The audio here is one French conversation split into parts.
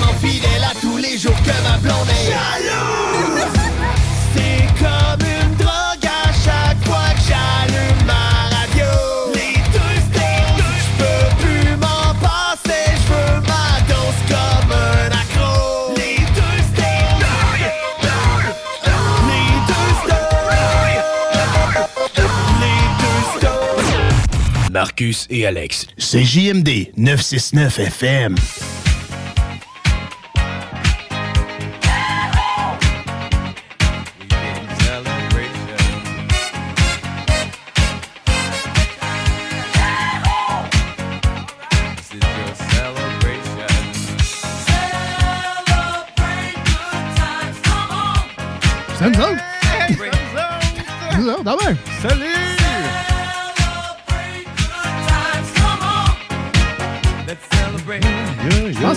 Tellement fidèle à tous les jours que ma blonde est jalouse. C'est comme une drogue à chaque fois que j'allume ma radio. Les deux snooze! Je peux plus m'en passer, je veux ma dose comme un accro. Les deux snooze! Les deux snooze! Les deux snooze! Marcus et Alex. C'est JMD 969 FM.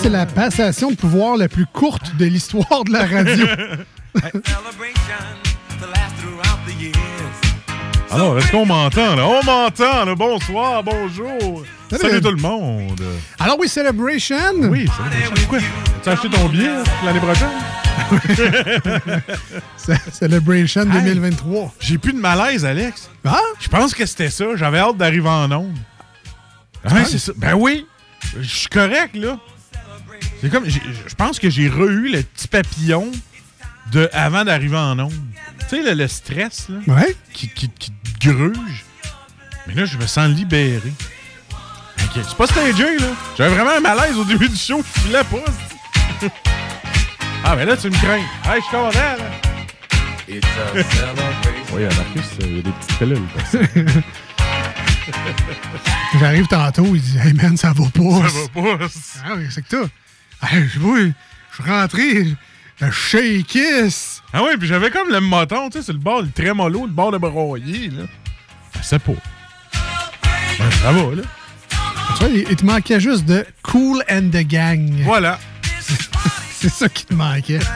C'est la passation de pouvoir la plus courte de l'histoire de la radio. Alors, est-ce qu'on m'entend, là? On m'entend, là. Bonsoir, bonjour. Salut. Salut, tout le monde. Alors oui, Celebration. Oui, Celebration. Pourquoi? Tu as acheté ton billet hein, l'année prochaine? Ce- Celebration Hey. 2023. J'ai plus de malaise, Alex. Ah? Je pense que c'était ça. J'avais hâte d'arriver en onde. Ouais, c'est ça. Ben oui. Je suis correct, là. C'est comme. Je pense que j'ai re-eu le petit papillon de avant d'arriver en onde. Tu sais, le, le stress, là. Ouais. Qui, qui, qui te gruge. Mais là, je me sens libéré. Ok, C'est pas stagé, là. J'avais vraiment un malaise au début du show. Je filais pas. ah, mais là, tu me crains. Hey, je suis content, là. Oui, Marcus, il y a des petites pilules. J'arrive tantôt, il dit Hey man, ça va pas. Ça va pas. Ah oui, c'est que toi. Hey, je vois, je suis rentré, je shakis. Ah oui, puis j'avais comme le moton, tu sais, sur le bord, le trémolo, le bord de broyer, là. Je sais pas. Ben, ça va, là. Tu vois, il, il te manquait juste de Cool and the Gang. Voilà. C'est ça qui te manquait.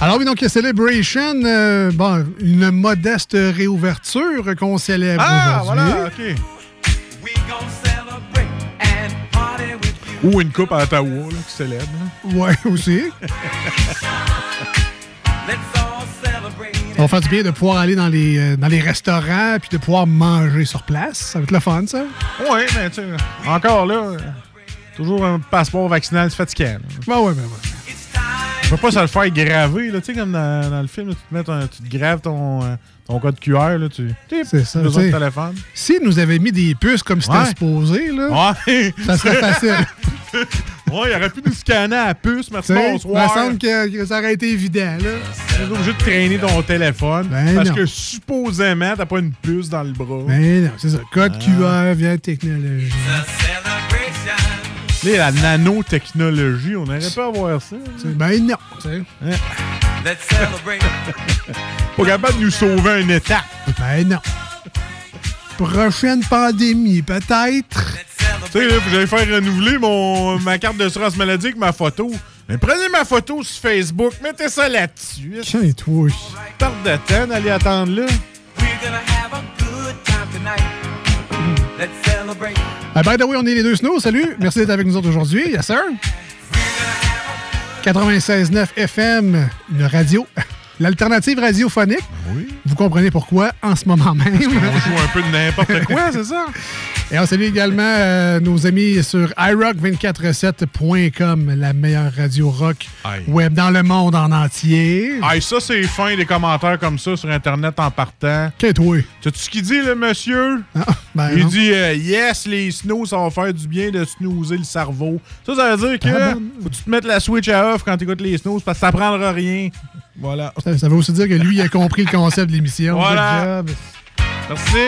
Alors oui, donc Celebration, euh, bon, une modeste réouverture qu'on célèbre Ah, aujourd'hui. voilà, OK. Ou une coupe à Ottawa, là, qui célèbre. Ouais, aussi. Ça va faire du bien de pouvoir aller dans les, euh, dans les restaurants puis de pouvoir manger sur place. Ça va être le fun, ça. Ouais, mais tu sais, encore là, toujours un passeport vaccinal fatigant. là. Ouais, ouais, ben ouais. Je peux pas se le faire graver, là, tu sais, comme dans, dans le film, là, tu, te mets ton- tu te graves ton, euh, ton code QR, là, tu C'est ça. besoin de tu sais. téléphone. S'ils nous avaient mis des puces comme c'était Ouais. supposé, là, Ouais. ça serait facile. ouais, il aurait pu nous scanner à la puce, merci, Tu sais, il me bonsoir. semble que, que ça aurait été évident, là. T'es obligé de traîner ton téléphone Ben parce non. que supposément, t'as pas une puce dans le bras. Mais non, c'est ça. Code Ah. QR via technologie. Là, la nanotechnologie, on n'aurait pas à voir ça. Ben non, tu sais. Pas capable de nous sauver une étape. Ben non. Prochaine pandémie, peut-être. Tu sais, j'allais faire renouveler mon, ma carte d'assurance maladie avec ma photo. Mais prenez ma photo sur Facebook, mettez ça là-dessus. Tiens, toi. Tarte de temps d'aller attendre là. Ah, by the way, on est les deux snows. Salut. Merci d'être avec nous autres aujourd'hui. Yes, sir. 96.9 FM, une radio. L'alternative radiophonique. Oui. Vous comprenez pourquoi en ce moment même. On joue un peu de n'importe quoi, c'est ça? Et on salue également euh, nos amis sur iRock247.com, la meilleure radio rock web dans le monde en entier. Hey, ça, c'est fin des commentaires comme ça sur Internet en partant. Qu'est-ce que Sais-tu ce qu'il dit, le monsieur? ben Il non. dit euh, Yes, les snooze, ça va faire du bien de snoozer le cerveau. Ça, ça veut dire que Ah, faut que tu te mettes la switch à off quand tu écoutes les snooze parce que ça prendra rien. Voilà. Ça, ça veut aussi dire que lui, il a compris le concept de l'émission. Voilà. Merci.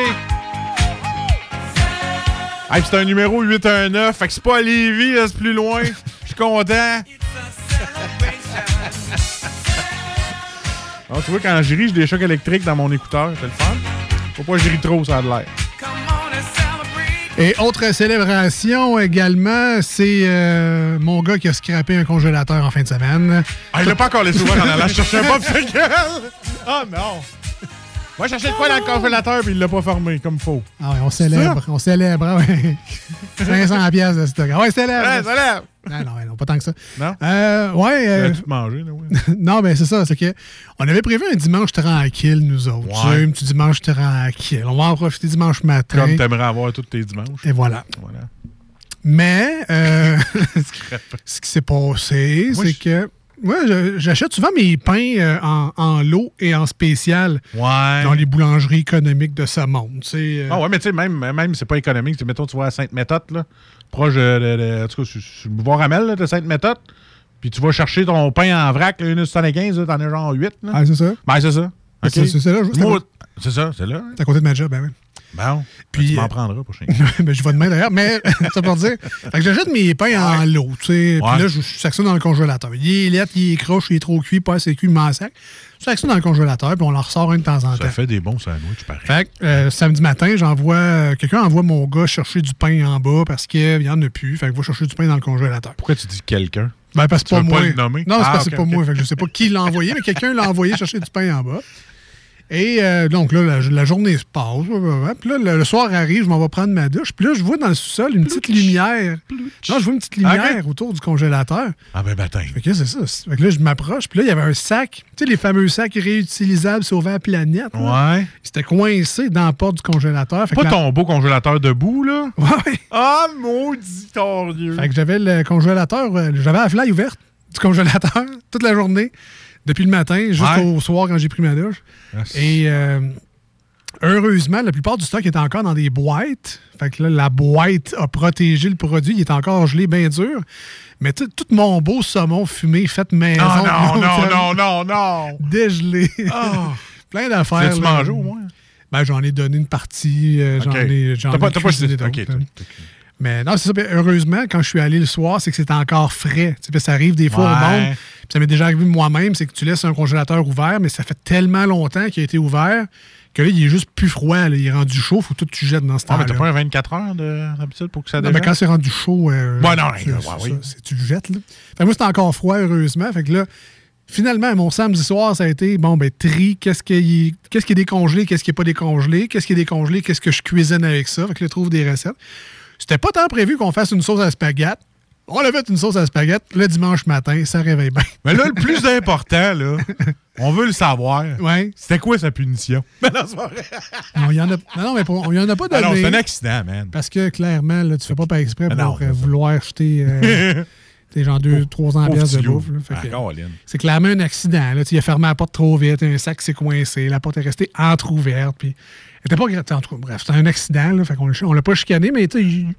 Hey, c'est un numéro 819, fait que c'est pas à Lévis, c'est plus loin. Je suis content. Ah, tu vois, quand je ris, j'ai des chocs électriques dans mon écouteur. C'est le fun. Faut pas que je ris trop, ça a de l'air. Et autre célébration également, c'est euh, mon gars qui a scrappé un congélateur en fin de semaine. Ah, il l'a pas encore laissé ouvert en allant chercher un popsicle. Ah non. Moi, de quoi dans le congélateur, puis il l'a pas fermé comme faux. Ah ouais, on célèbre, on célèbre, ah ouais. 500 pièces de stock. Ah ouais, célèbre. Ouais, lève. Non, non, pas tant que ça. Non? Euh, ouais. euh, Tu là, non, ben c'est ça, c'est que on avait prévu un dimanche tranquille, nous autres. Tu sais, Ouais. un petit dimanche tranquille. On va en profiter dimanche matin. Comme t'aimerais avoir tous tes dimanches. Et voilà. Voilà. Mais euh, ce qui s'est passé, c'est que moi, je- j'achète souvent mes pains euh, en, en lot et en spécial Ouais. dans les boulangeries économiques de ce monde. euh, Ah ouais, mais tu sais, même, même c'est pas économique. Mettons, tu vas à Sainte-Méthode, là, proche de, de- de- En tout cas, sur, sur le boulevard Ramel, là, de Sainte-Méthode. Puis tu vas chercher ton pain en vrac, là, une 75, là, t'en as genre 8. Là. Ah, c'est ça? Ben, c'est ça. Ah, OK. c'est- c'est là, C'est ça, c'est là. c'est à côté de ma job, ben oui. Bon. Puis, tu euh, m'en prendras prochain. ben, je vais demain d'ailleurs, mais ça pour dire. Fait que j'achète mes pains en lot, tu sais. Ouais. Puis là, je je sac ça dans le congélateur. Il est lettre, il est croche, il est trop cuit, pas assez cuit, il m'en sac. Je sac ça dans le congélateur, puis on en ressort un de temps en Ça temps. fait des bons sandwichs, pareil. Fait que euh, samedi matin, j'envoie. euh, Quelqu'un envoie mon gars chercher du pain en bas parce qu'il n'y en a plus. Fait que va chercher du pain dans le congélateur. Pourquoi tu dis quelqu'un? Ben, parce que pas moi. pas le nommer? Non, c'est Ah, parce que c'est ok, pas moi. Fait que je sais pas qui l'a envoyé, mais quelqu'un l'a envoyé chercher du pain en bas. Et euh, donc là, la, la journée se passe. Puis là, le, le soir arrive, je m'en vais prendre ma douche. Puis là, je vois dans le sous-sol une petite lumière. Non, je vois une petite lumière Ok. autour du congélateur. Ah ben baptême. Fait que c'est ça. Fait que là, je m'approche. Puis là, il y avait un sac. Tu sais, les fameux sacs réutilisables sauvant la planète. là. Ouais. Il s'était coincé dans la porte du congélateur. Fait que Pas la- ton beau congélateur debout, là? Ouais. Ah, maudit torieux. Fait que j'avais le congélateur, euh, j'avais la fly ouverte du congélateur toute la journée, depuis le matin jusqu'au Ouais. soir quand j'ai pris ma douche. Et euh, heureusement, la plupart du stock était encore dans des boîtes. Fait que là, la boîte a protégé le produit. Il est encore gelé bien dur. Mais tu tout mon beau saumon fumé fait maison. Ah non, non, non, non, non. Dégelé. Ah. Plein d'affaires. Là. mangé au moins? Ben, j'en ai donné une partie. euh, J'en Ok. ai, j'en T'as pas, ai là. t'as- Mais non, c'est ça. Heureusement, quand je suis allé le soir, c'est que c'était encore frais. Tu ça arrive des fois au monde. Puis ça m'est déjà arrivé moi-même, c'est que tu laisses un congélateur ouvert, mais ça fait tellement longtemps qu'il a été ouvert que là, il est juste plus froid. là. Il est rendu chaud, faut tout que tu jettes dans ce Ah, mais temps-là. t'as pas un 24 heures de- d'habitude pour que ça Non, mais quand c'est rendu chaud, euh, Ouais, non, ouais, oui. tu le jettes. Là. Fait que moi, c'était encore froid, heureusement. Fait que là, finalement, mon samedi soir, ça a été bon, ben, tri, qu'est-ce qui, est- qu'est-ce qui est décongelé, qu'est-ce qui n'est pas décongelé, qu'est-ce qui est décongelé, qu'est-ce que je cuisine avec ça. Fait que là, trouve des recettes. C'était pas tant prévu qu'on fasse une sauce à spaghetti. On a fait une sauce à spaghetti le dimanche matin, ça réveille bien. Mais là, le plus important, là, on veut le savoir. Ouais. C'était quoi sa punition? Mais non, c'est pas vrai. Non, il y en a, non, mais pour- on y en a pas donné. non, c'est un accident, man. Parce que clairement, là, tu fais pas par exprès pour non, euh, vouloir jeter euh, tes genre deux, trois ans Pauvre de bouffe. Ah. C'est clairement un accident. Là. Il a fermé la porte trop vite, un sac s'est coincé, la porte est restée entrouverte. Puis, elle était pas Bref, c'était un accident. Là, fait on l'a pas chicané, mais tu sais, il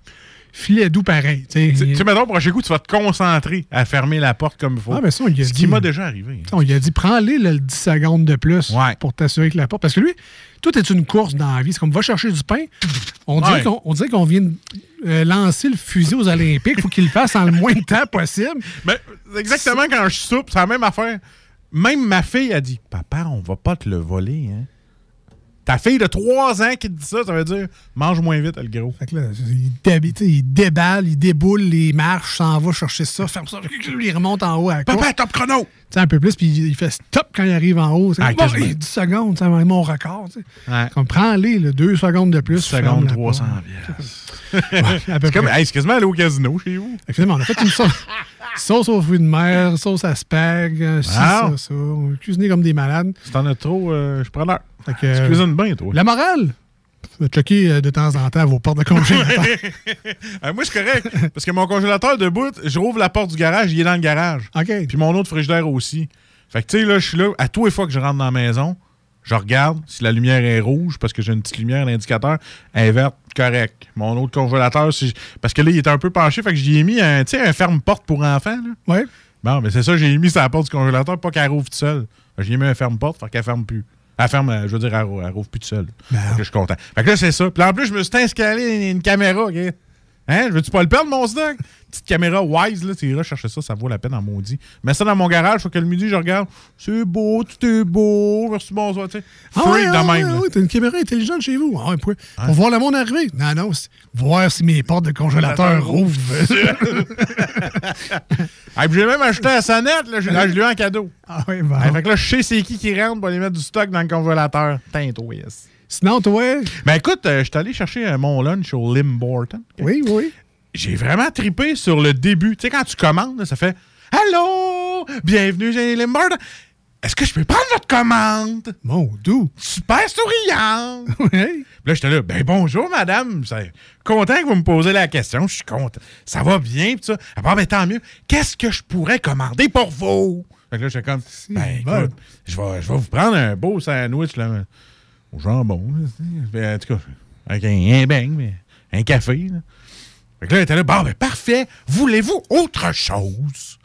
filait doux pareil. tu sais. Mettons, prochain coup, tu vas te concentrer à fermer la porte comme il faut. Ah, mais ça, on lui a Ce dit. qui m'a déjà arrivé. On lui a dit, prends-les le 10 secondes de plus Ouais. pour t'assurer que la porte. Parce que lui, tout est une course dans la vie. C'est comme va chercher du pain. On dirait Ouais. qu'on on dirait qu'on vient de euh, lancer le fusil aux Olympiques. Il faut qu'il le fasse en le moins de temps possible. Mais exactement quand je soupe, c'est la même affaire. Même ma fille a dit Papa, on va pas te le voler, hein. Ta fille de 3 ans qui te dit ça, ça veut dire mange moins vite, le gros. Fait que là, il, dé- il déballe, il déboule les marches, s'en va chercher ça, ferme ça, il remonte en haut à la course. Papa, top chrono! Tu sais, un peu plus, puis il fait stop quand il arrive en haut. Ah, bon, quasiment. hey, 10 secondes, c'est mon record. Ouais. Prends-les, là, deux secondes de plus. 10 tu fermes secondes, la 300 porte. C'est comme, hey, c'est quasiment aller au casino chez vous. Effectivement, on a fait une sauce, sauce aux fruits de mer, sauce à spag, euh, ci, Wow. ça, ça. On a cuisiné comme des malades. Si t'en as trop, euh, je prends l'heure. Tu euh, cuisines bien, toi. la morale, checker de temps en temps à vos portes de congélateur. Euh, moi, je suis correct. parce que mon congélateur de bout, je rouvre la porte du garage, il est dans le garage. OK. Puis mon autre frigidaire aussi. Fait que, tu sais, là, je suis là, à tous les fois que je rentre dans la maison, je regarde si la lumière est rouge, parce que j'ai une petite lumière, l'indicateur, est verte, correct. Mon autre congélateur, si je- parce que là, il était un peu penché, fait que j'y ai mis un, un ferme-porte pour enfants. Ouais. Bon, mais c'est ça, j'ai mis la porte du congélateur, pas qu'elle rouvre toute seule. J'ai mis un ferme-porte, fait qu'elle ferme plus. Elle ferme, euh, je veux dire, elle, rou- elle rouvre plus toute seule. Ben. Fait que je suis content. Fait que là, c'est ça. Puis en plus, je me suis installé une, une caméra, OK? Hein? Veux-tu pas le perdre, mon stock? Petite caméra Wise, là, tu iras chercher ça, ça vaut la peine en maudit. Mets ça dans mon garage, faut que le midi, je regarde. C'est beau, tout est beau, merci, bonsoir, tu sais. Ah Freak ouais, de ah ouais, même. ouais, t'as une caméra intelligente chez vous. Ah ouais, pour, pour voir le monde arriver. Non, non, c'est voir si mes portes de congélateur rouvrent. Ah, j'ai même acheté la sonnette, là, je, là, je l'ai eu en cadeau. ah ouais, bon. Ah, fait que là, je sais c'est qui qui rentre pour aller mettre du stock dans le congélateur. Tinto, yes. Sinon, toi, Ben écoute, euh, je suis allé chercher euh, mon lunch au Limborton. oui, oui. J'ai vraiment tripé sur le début. Tu sais, quand tu commandes, là, ça fait Allô, bienvenue chez Limborton. Est-ce que je peux prendre votre commande? Mon doux. Super souriant. Oui. Puis là, j'étais là, ben bonjour, madame. Content que vous me posez la question? Je suis content. Ça va bien, pis ça? Ah, bon, ben tant mieux. Qu'est-ce que je pourrais commander pour vous? Fait que là, j'étais comme, ben bon. écoute, je vais, je vais vous prendre un beau sandwich, là, au jambon. là. Ben, en tout cas, avec un, un beigne, mais un café, là. Fait que là, elle était là, bon, ben parfait. Voulez-vous autre chose?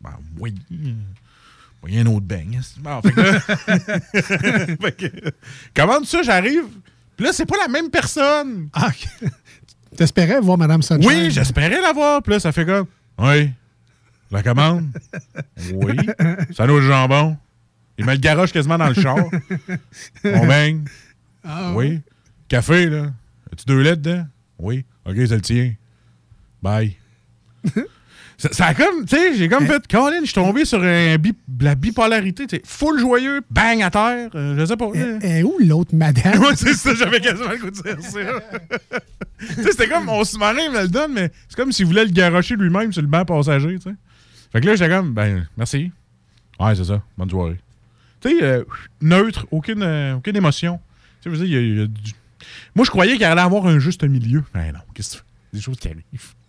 Ben oui. Il y a un autre beigne. Bon, fait que là, fait que, commande ça, j'arrive. Puis là, c'est pas la même personne. Ah. T'espérais voir Madame Sunshine? Oui, j'espérais l'avoir. Puis là, ça fait comme. Oui. La commande? oui. Ça nous de jambon. Il met le garoche quasiment dans le char. On baigne. Ah, Oui. Café, là. As-tu deux lettres dedans? Oui. OK, c'est le tien. Bye. ça, ça a comme, tu sais, j'ai comme fait, Colin, je suis tombé sur un bi- la bipolarité, tu sais, full joyeux, bang à terre, euh, je sais pas. Eh, eh, où l'autre madame? C'est ça, j'avais quasiment le goût de dire ça. tu sais, c'était comme, mon sous-marin me le donne, mais c'est comme s'il voulait le garocher lui-même sur le banc passager, tu sais. Fait que là, j'étais comme, ben, merci. Ouais, c'est ça, bonne soirée. Tu sais, euh, neutre, aucune, euh, aucune émotion. Tu sais, je veux dire, il y a- il y a du- Moi, je croyais qu'il allait avoir un juste milieu. Ben non, qu'est-ce que tu fais? Des choses qui arrivent.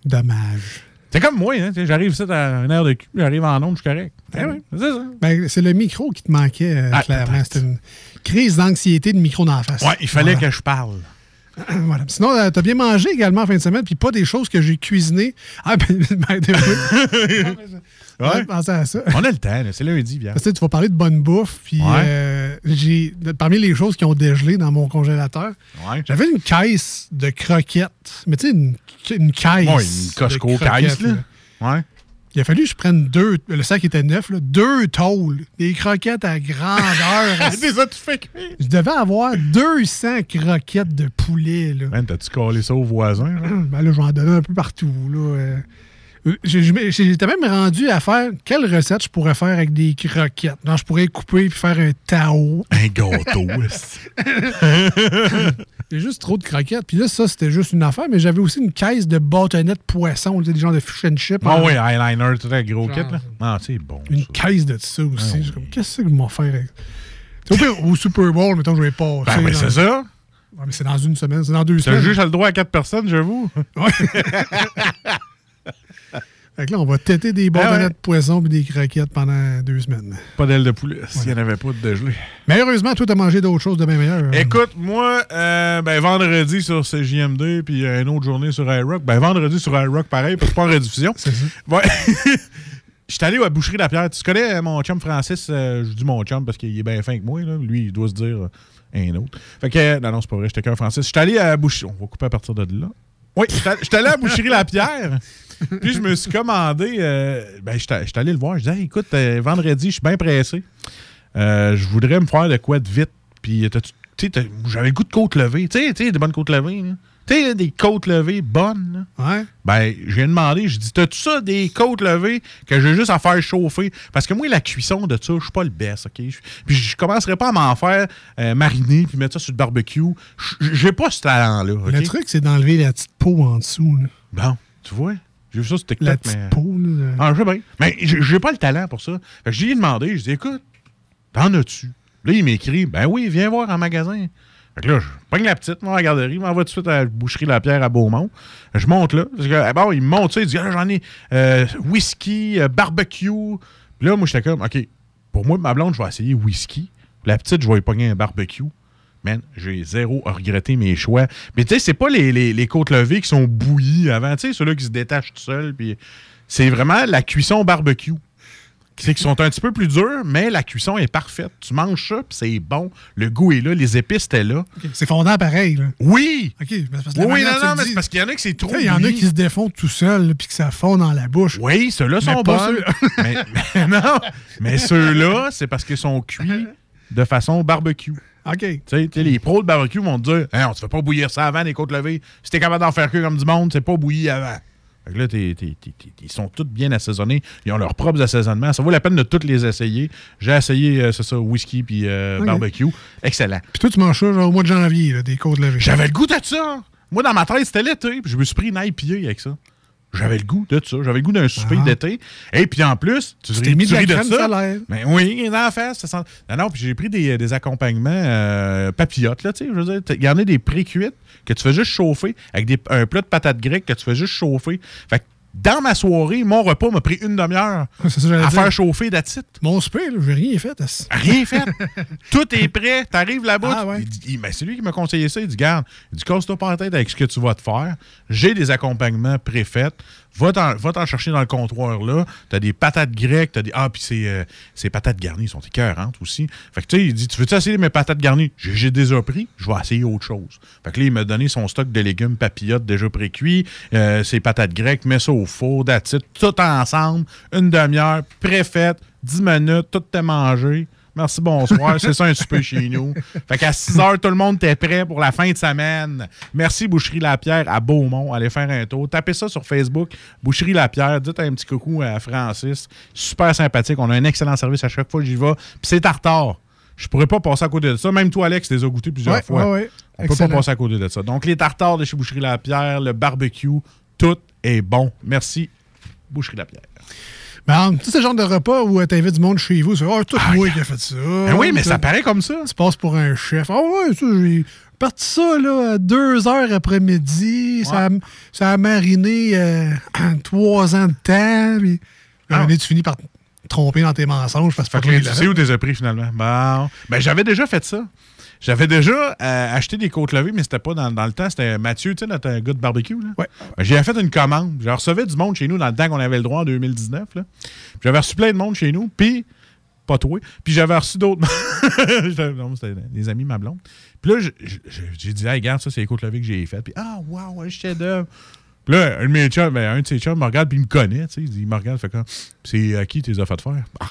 Dommage. C'est comme moi, hein, j'arrive à une heure de cul, j'arrive en onde, je suis correct. Oui, c'est ça. Ben, c'est le micro qui te manquait, euh, Ah, clairement. C'était une crise d'anxiété de micro dans la face. Ouais, il fallait Voilà. que je parle. Voilà. Sinon, euh, t'as bien mangé également en fin de semaine, puis pas des choses que j'ai cuisinées. Ah, ben, ben, ben. Ouais, pensez à ça. On a le temps, là, c'est lundi, bien. Parce que tu vas parler de bonne bouffe, puis Ouais. euh, j'ai parmi les choses qui ont dégelé dans mon congélateur, Ouais. j'avais une caisse de croquettes. Mais tu sais, une, une caisse. Ouais, une Costco caisse, là. Ouais. Il a fallu que je prenne deux, le sac était neuf, là, deux tôles, des croquettes à grandeur. Tu cuire. je devais avoir 200 croquettes de poulet. Là. Man, t'as-tu collé ça aux voisins? là? Ben là, j'en donnais un peu partout. Là. J'étais même rendu à faire quelle recette je pourrais faire avec des croquettes. Non, je pourrais couper et faire un tao. Un gâteau. J'ai juste trop de croquettes. Puis là, ça, c'était juste une affaire, mais j'avais aussi une caisse de bâtonnets de poisson, des genres de fish and chips. Ah en- oui, eyeliner, tout un gros Genre, kit, là. Ah, c'est bon. Une ça. caisse de ça aussi. Ah oui. comme, Qu'est-ce que je vais faire avec Au, au Super Bowl, mettons, je vais passer. Ben, dans- c'est ça. Ouais, mais c'est dans une semaine, c'est dans deux Le semaines. juge a le droit à quatre personnes, j'avoue. Fait que là, on va têter des Ah ouais. de poisson et des croquettes pendant deux semaines. Pas d'aile de poulet, s'il n'y en avait pas de dégelé. Mais heureusement, toi, t'as mangé d'autres choses de bien meilleures. Écoute, moi, euh, ben, vendredi sur CJMD, puis une autre journée sur iRock. Ben, vendredi sur iRock, pareil, parce que pas en rediffusion. C'est ça. Ouais. Je suis allé à boucherie La Pierre. Tu connais euh, mon chum Francis? euh, je dis mon chum parce qu'il est bien fin que moi. Là. Lui, il doit se dire un autre. Fait que, non, non, c'est pas vrai. J'étais qu'un Francis. Je suis allé à boucherie. On va couper à partir de là. Oui, j'étais allé- j'étais allé à boucherie La Pierre. Puis je me suis commandé. euh, ben, j'étais j'étais allé le voir. Je disais, Hey, écoute, euh, vendredi, je suis bien pressé. Euh, je voudrais me faire de quoi de vite. Puis, j'avais le goût de côte levée. Tu sais, des bonnes côtes levées. Tu sais, des côtes levées bonnes. Ouais. Ben, j'ai demandé, je dis, t'as-tu ça des côtes levées que j'ai juste à faire chauffer? Parce que moi, la cuisson de ça, je suis pas le best, OK? Je- Puis je commencerai pas à m'en faire euh, mariner puis mettre ça sur le barbecue. Je- J'ai pas ce talent-là? Le truc, c'est d'enlever la petite peau en dessous. là. Bon, tu vois? J'ai vu ça sur TikTok, La petite mais... peau. Là, Ah, je sais bien. Mais j'ai pas le talent pour ça. Fait que je lui ai demandé, je dis, écoute, t'en as-tu? Là, il m'écrit, ben oui, viens voir en magasin. Fait que là, je pogne la petite, moi, à la garderie, m'envoie tout de suite à la boucherie La Pierre à Beaumont. Je monte là. Parce que, eh bon, il me monte ça, il dit, ah, j'en ai euh, whisky, euh, barbecue. Puis là, moi, j'étais comme, OK, pour moi, ma blonde, je vais essayer whisky. La petite, je vais y pogner un barbecue. Man, j'ai zéro à regretter mes choix. Mais tu sais, c'est pas les, les, les côtes levées qui sont bouillies avant, tu sais, ceux-là qui se détachent tout seuls. Puis c'est vraiment la cuisson barbecue. c'est qu'ils sont un petit peu plus durs, mais la cuisson est parfaite. Tu manges ça, puis c'est bon. Le goût est là, les épices étaient là. C'est fondant pareil. Là. Oui! OK. mais c'est parce que Oui, non, non, mais c'est parce qu'il y en a qui c'est trop. Il y en a qui se défont tout seul, puis que ça fond dans la bouche. Oui, ceux-là sont bons. mais, mais non, mais ceux-là, c'est parce qu'ils sont cuits de façon barbecue. OK. Tu sais, les pros de barbecue vont te dire Hein, on ne fait pas bouillir ça avant les côtes levées. Si t'es capable d'en faire cuire comme du monde, c'est pas bouilli avant. Fait que là, t'es- t'es- t'es- t'es- ils sont tous bien assaisonnés. Ils ont leurs propres assaisonnements. Ça vaut la peine de tous les essayer. J'ai essayé, euh, c'est ça, whisky puis euh, barbecue. Excellent. Puis toi, tu manges ça genre, au mois de janvier, là, des côtes levées. J'avais le goût de ça. Moi, dans ma tête, c'était l'été. Puis je me suis pris une IPA avec ça. J'avais le goût de ça. J'avais le goût d'un souper Ah. d'été. Et puis en plus, tu, t'es mis de la ça. solaire. Mais oui, dans la face. Ça sent... Non, non, puis j'ai pris des, des accompagnements euh, papillotes, là, tu sais. Je veux dire, il y en a des pré-cuites que tu fais juste chauffer avec des, un plat de patates grecques que tu fais juste chauffer. Fait que dans ma soirée, mon repas m'a pris une demi-heure à dire. faire chauffer d'attitude. Mon souper, j'ai rien fait. Rien fait. Tout est prêt. T'arrives là-bas. Ah ouais. ben, c'est lui qui m'a conseillé ça. Il dit Garde, il dit casse-toi pas la tête avec ce que tu vas te faire. J'ai des accompagnements préfaits. Va t'en, chercher dans le comptoir là. T'as des patates grecques. T'as des... Ah, puis euh, ces patates garnies sont écœurantes aussi. Fait que tu sais, il dit Tu veux-tu essayer mes patates garnies? J'ai, déjà pris. Je vais essayer autre chose. Fait que là, il m'a donné son stock de légumes papillotes déjà pré-cuits. euh, ses patates grecques. Mets ça au four, it, Tout ensemble. Une demi-heure. Préfaite. 10 minutes. Tout est mangé. Merci, bonsoir. C'est ça un souper chez nous. Fait qu'à 6 heures, tout le monde était prêt pour la fin de semaine. Merci Boucherie Lapierre à Beaumont. Allez faire un tour. Tapez ça sur Facebook. Boucherie Lapierre. Dites un petit coucou à Francis. Super sympathique. On a un excellent service à chaque fois que j'y vais. Puis c'est tartare. Je pourrais pas passer à côté de ça. Même toi, Alex, tu les as goûtés plusieurs Ouais, fois. ouais, ouais. On peut Excellent. pas passer à côté de ça. Donc, les tartares de chez Boucherie Lapierre, le barbecue, tout est bon. Merci, Boucherie Lapierre. Ben, tu sais, ce genre de repas où tu invites du monde chez vous, c'est oh, tout moi qui a fait ça. Ben oui, mais ça paraît comme ça. Tu passes pour un chef. Ah ouais, ça, j'ai parti ça là, à deux heures après-midi. Ça, a, ça a mariné euh, trois ans de temps. Puis, donné, tu finis par te tromper dans tes mensonges parce que Fait que tu sais où t'es pris finalement? Bon. Ben, j'avais déjà fait ça. J'avais déjà euh, acheté des côtes levées, mais c'était pas dans, dans le temps. C'était Mathieu, tu sais, notre gars de barbecue. Là. Ouais. Ben, j'ai fait une commande. Je recevais du monde chez nous dans le temps qu'on avait le droit en 2019. Là. Puis J'avais reçu plein de monde chez nous, puis pas toi. Puis j'avais reçu d'autres. J'avais- non, c'était des amis, ma blonde. Puis là, j'ai dit, hey, regarde, ça, c'est les côtes levées que j'ai faites. Puis, ah, waouh, un chef-d'œuvre. Puis là, un de mes chums, ben, un de ses chums me regarde, puis il me connaît, tu sais. Il me regarde, fait comme, c'est à qui tu les as fait faire? Ah,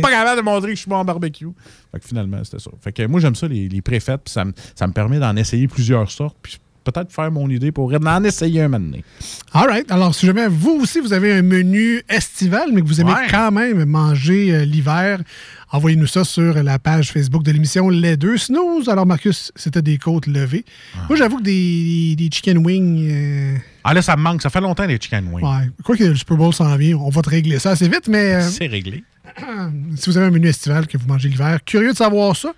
pas capable de montrer que je suis bon en barbecue. Fait que finalement, c'était ça. Fait que moi, j'aime ça, les, les préfaites, puis ça, me- ça me permet d'en essayer plusieurs sortes, puis peut-être faire mon idée pour en essayer un moment donné. All right. Alors, si jamais vous aussi, vous avez un menu estival, mais que vous aimez Ouais. quand même manger euh, l'hiver, envoyez-nous ça sur la page Facebook de l'émission Les Deux Snooze. Alors, Marcus, c'était des côtes levées. Moi, j'avoue que des, des chicken wings... euh, Ah là, ça me manque. Ça fait longtemps, les chicken wings. ouais. Quoi que le Super Bowl s'en vient, on va te régler ça assez vite, mais... euh, C'est réglé. si vous avez un menu estival que vous mangez l'hiver, curieux de savoir ça,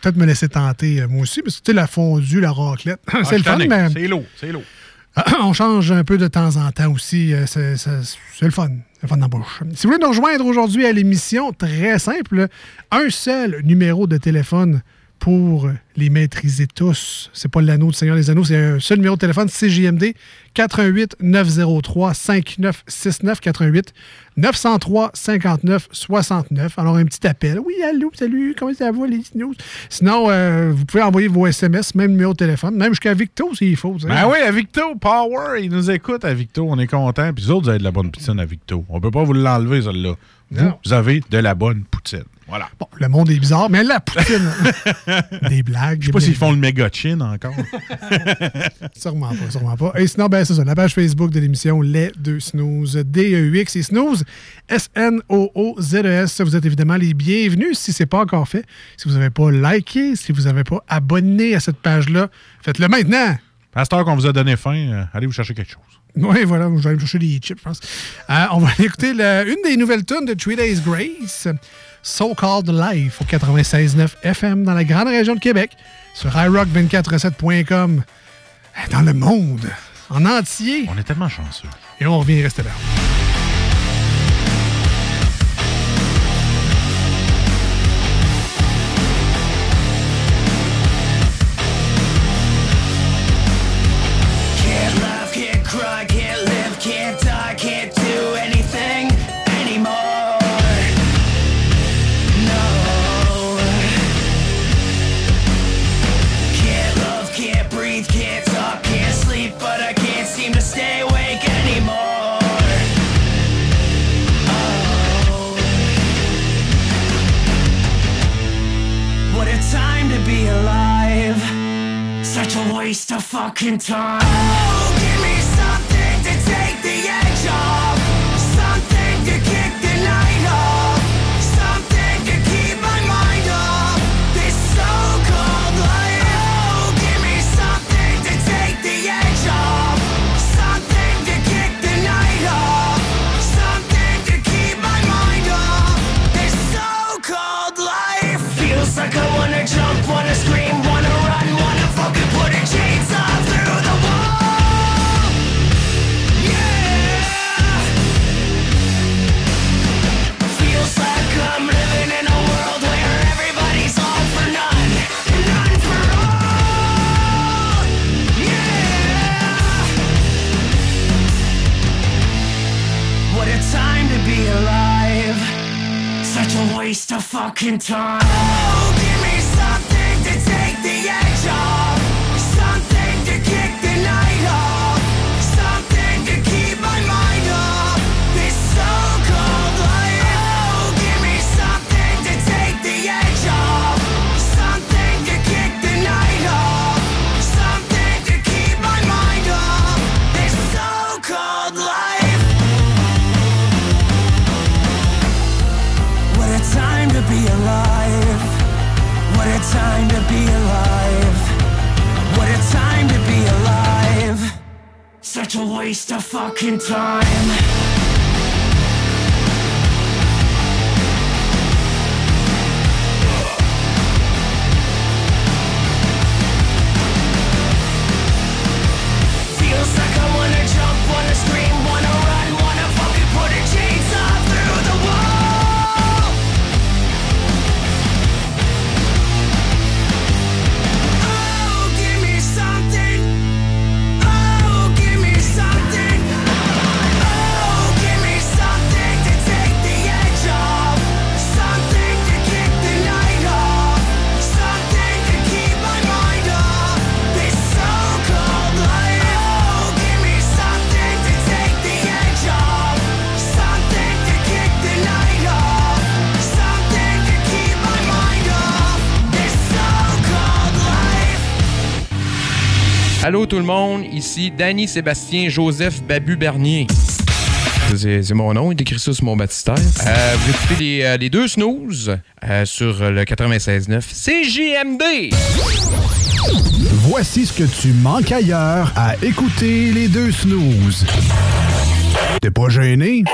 peut-être me laisser tenter euh, moi aussi, parce que tu sais, la fondue, la raclette, Ah, c'est le fun, mais C'est lourd, c'est lourd. on change un peu de temps en temps aussi. euh, C'est le fun. Le fun bouche. Si vous voulez nous rejoindre aujourd'hui à l'émission, très simple, un seul numéro de téléphone pour les maîtriser tous. C'est pas l'anneau du Seigneur des Anneaux, c'est un seul numéro de téléphone, CJMD 88 903 5969 88 903 59 69. Alors un petit appel. Oui, allô, salut, comment ça va les news? Sinon, euh, vous pouvez envoyer vos SMS, même numéro de téléphone, même jusqu'à Victo s'il faut. Ben oui, à Victo, Power, il nous écoute à Victo, on est content. Puis vous autres, vous avez de la bonne poutine à Victo. On peut pas vous l'enlever, celle-là. Vous, vous avez de la bonne poutine. Voilà. Bon, le monde est bizarre, mais la poutine. des blagues. Je sais pas s'ils font le méga chin encore. Sûrement pas, sûrement pas. Et sinon, ben, c'est ça, la page Facebook de l'émission Les Deux Snooze, D-E-U-X et Snooze, S-N-O-O-Z-E-S. Vous êtes évidemment les bienvenus si ce n'est pas encore fait. Si vous n'avez pas liké, si vous n'avez pas abonné à cette page-là, faites-le maintenant. Heure qu'on vous a donné faim, euh, allez vous chercher quelque chose. Oui, voilà, je vais aller me chercher des chips, je pense. Euh, on va aller écouter la- une des nouvelles tunes de Three Days Grace, So Called Life, au 96.9 FM dans la grande région de Québec, sur iRock247.com, dans le monde, en entier. On est tellement chanceux. Et on revient rester là. waste of fucking time. Oh, waste fucking time. Oh, give me something to take the edge. such a waste of fucking time. Allô tout le monde, ici Danny Sébastien Joseph Babu Bernier. C'est mon nom, il décrit ça sur mon baptistère. Euh, vous écoutez les, euh, les deux snooze euh, sur le 96.9 CJMD. Voici ce que tu manques ailleurs à écouter les deux snooze. T'es pas gêné?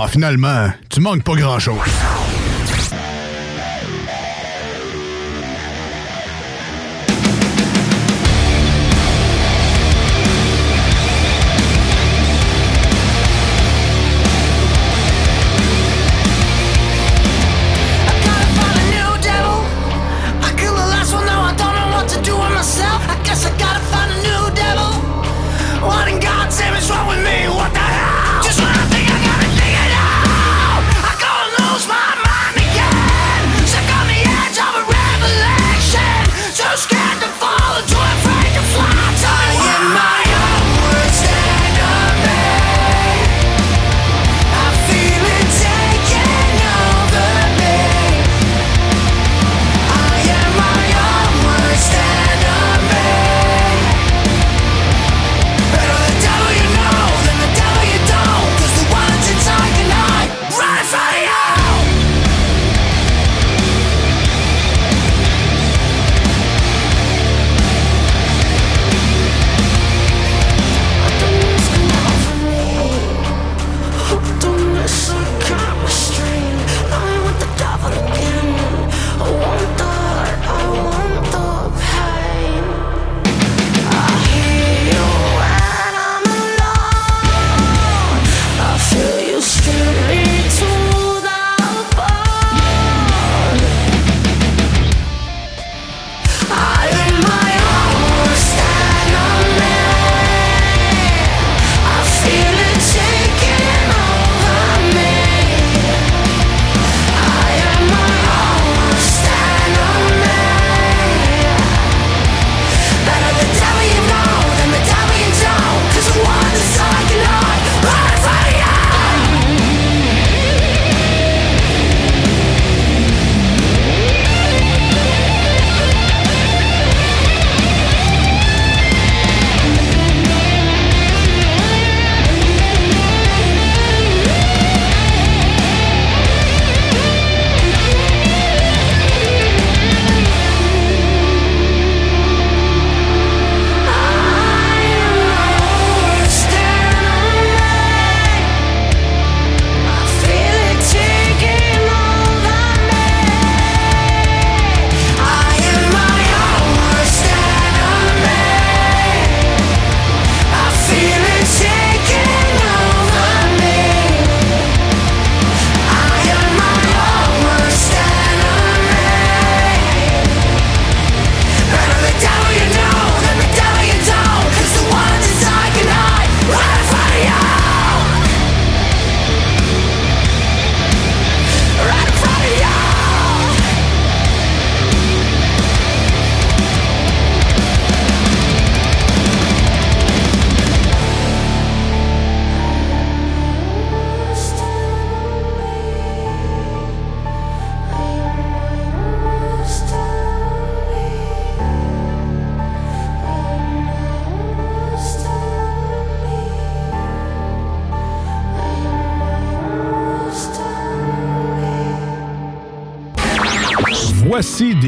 Ah, finalement, tu manques pas grand-chose.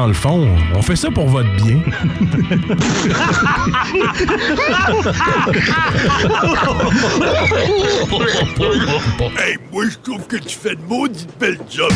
Dans le fond, on fait ça pour votre bien. hey, moi, je trouve que tu fais de maudite belle job.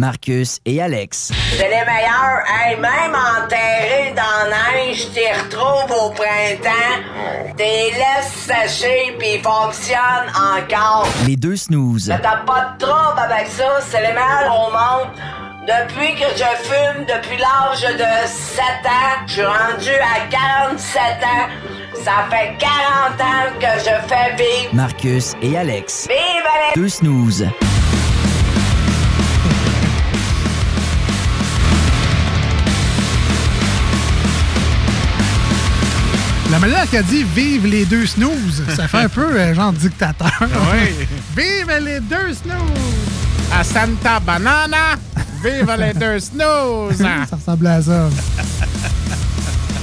Marcus et Alex. C'est les meilleurs. Hey, même enterrés dans neige, t'y retrouves au printemps. T'es laisses sécher puis fonctionnent encore. Les deux snooze. T'as pas de trouble avec ça. C'est les meilleurs au monde. Depuis que je fume, depuis l'âge de 7 ans, je suis rendu à 47 ans. Ça fait 40 ans que je fais vivre. Marcus et Alex. Vive les... Deux snooze. La manière qu'elle dit vive les deux snooze, ça fait un peu euh, genre dictateur. Oui. vive les deux snooze! À Santa Banana, vive les deux snooze! ça ressemble à ça.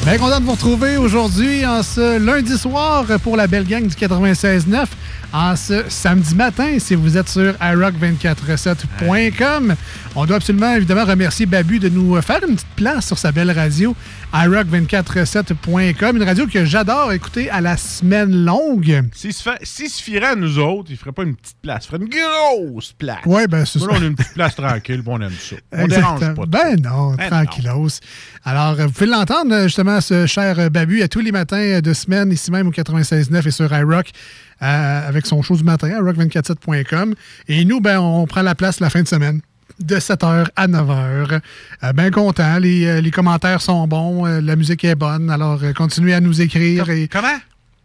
Bien content de vous retrouver aujourd'hui en ce lundi soir pour la belle gang du 96.9. En ce samedi matin, si vous êtes sur iRock247.com, on doit absolument évidemment remercier Babu de nous faire une petite place sur sa belle radio iRock247.com, une radio que j'adore écouter à la semaine longue. S'il se, fierait à nous autres, il ferait pas une petite place, il ferait une grosse place. Ouais, ben, c'est ça. on a une petite place tranquille, puis on aime ça. On dérange Exactement. pas. Ben non, Ben tranquillos. Alors, vous pouvez l'entendre, justement, ce cher Babu, à tous les matins de semaine, ici même au 96.9 et sur iRock, avec son show du matin, à rock247.com. Et nous, ben, on prend la place la fin de semaine. De 7h à 9h. Euh, ben content. Les, euh, les commentaires sont bons. euh, la musique est bonne. Alors, euh, continuez à nous écrire. et... Comment?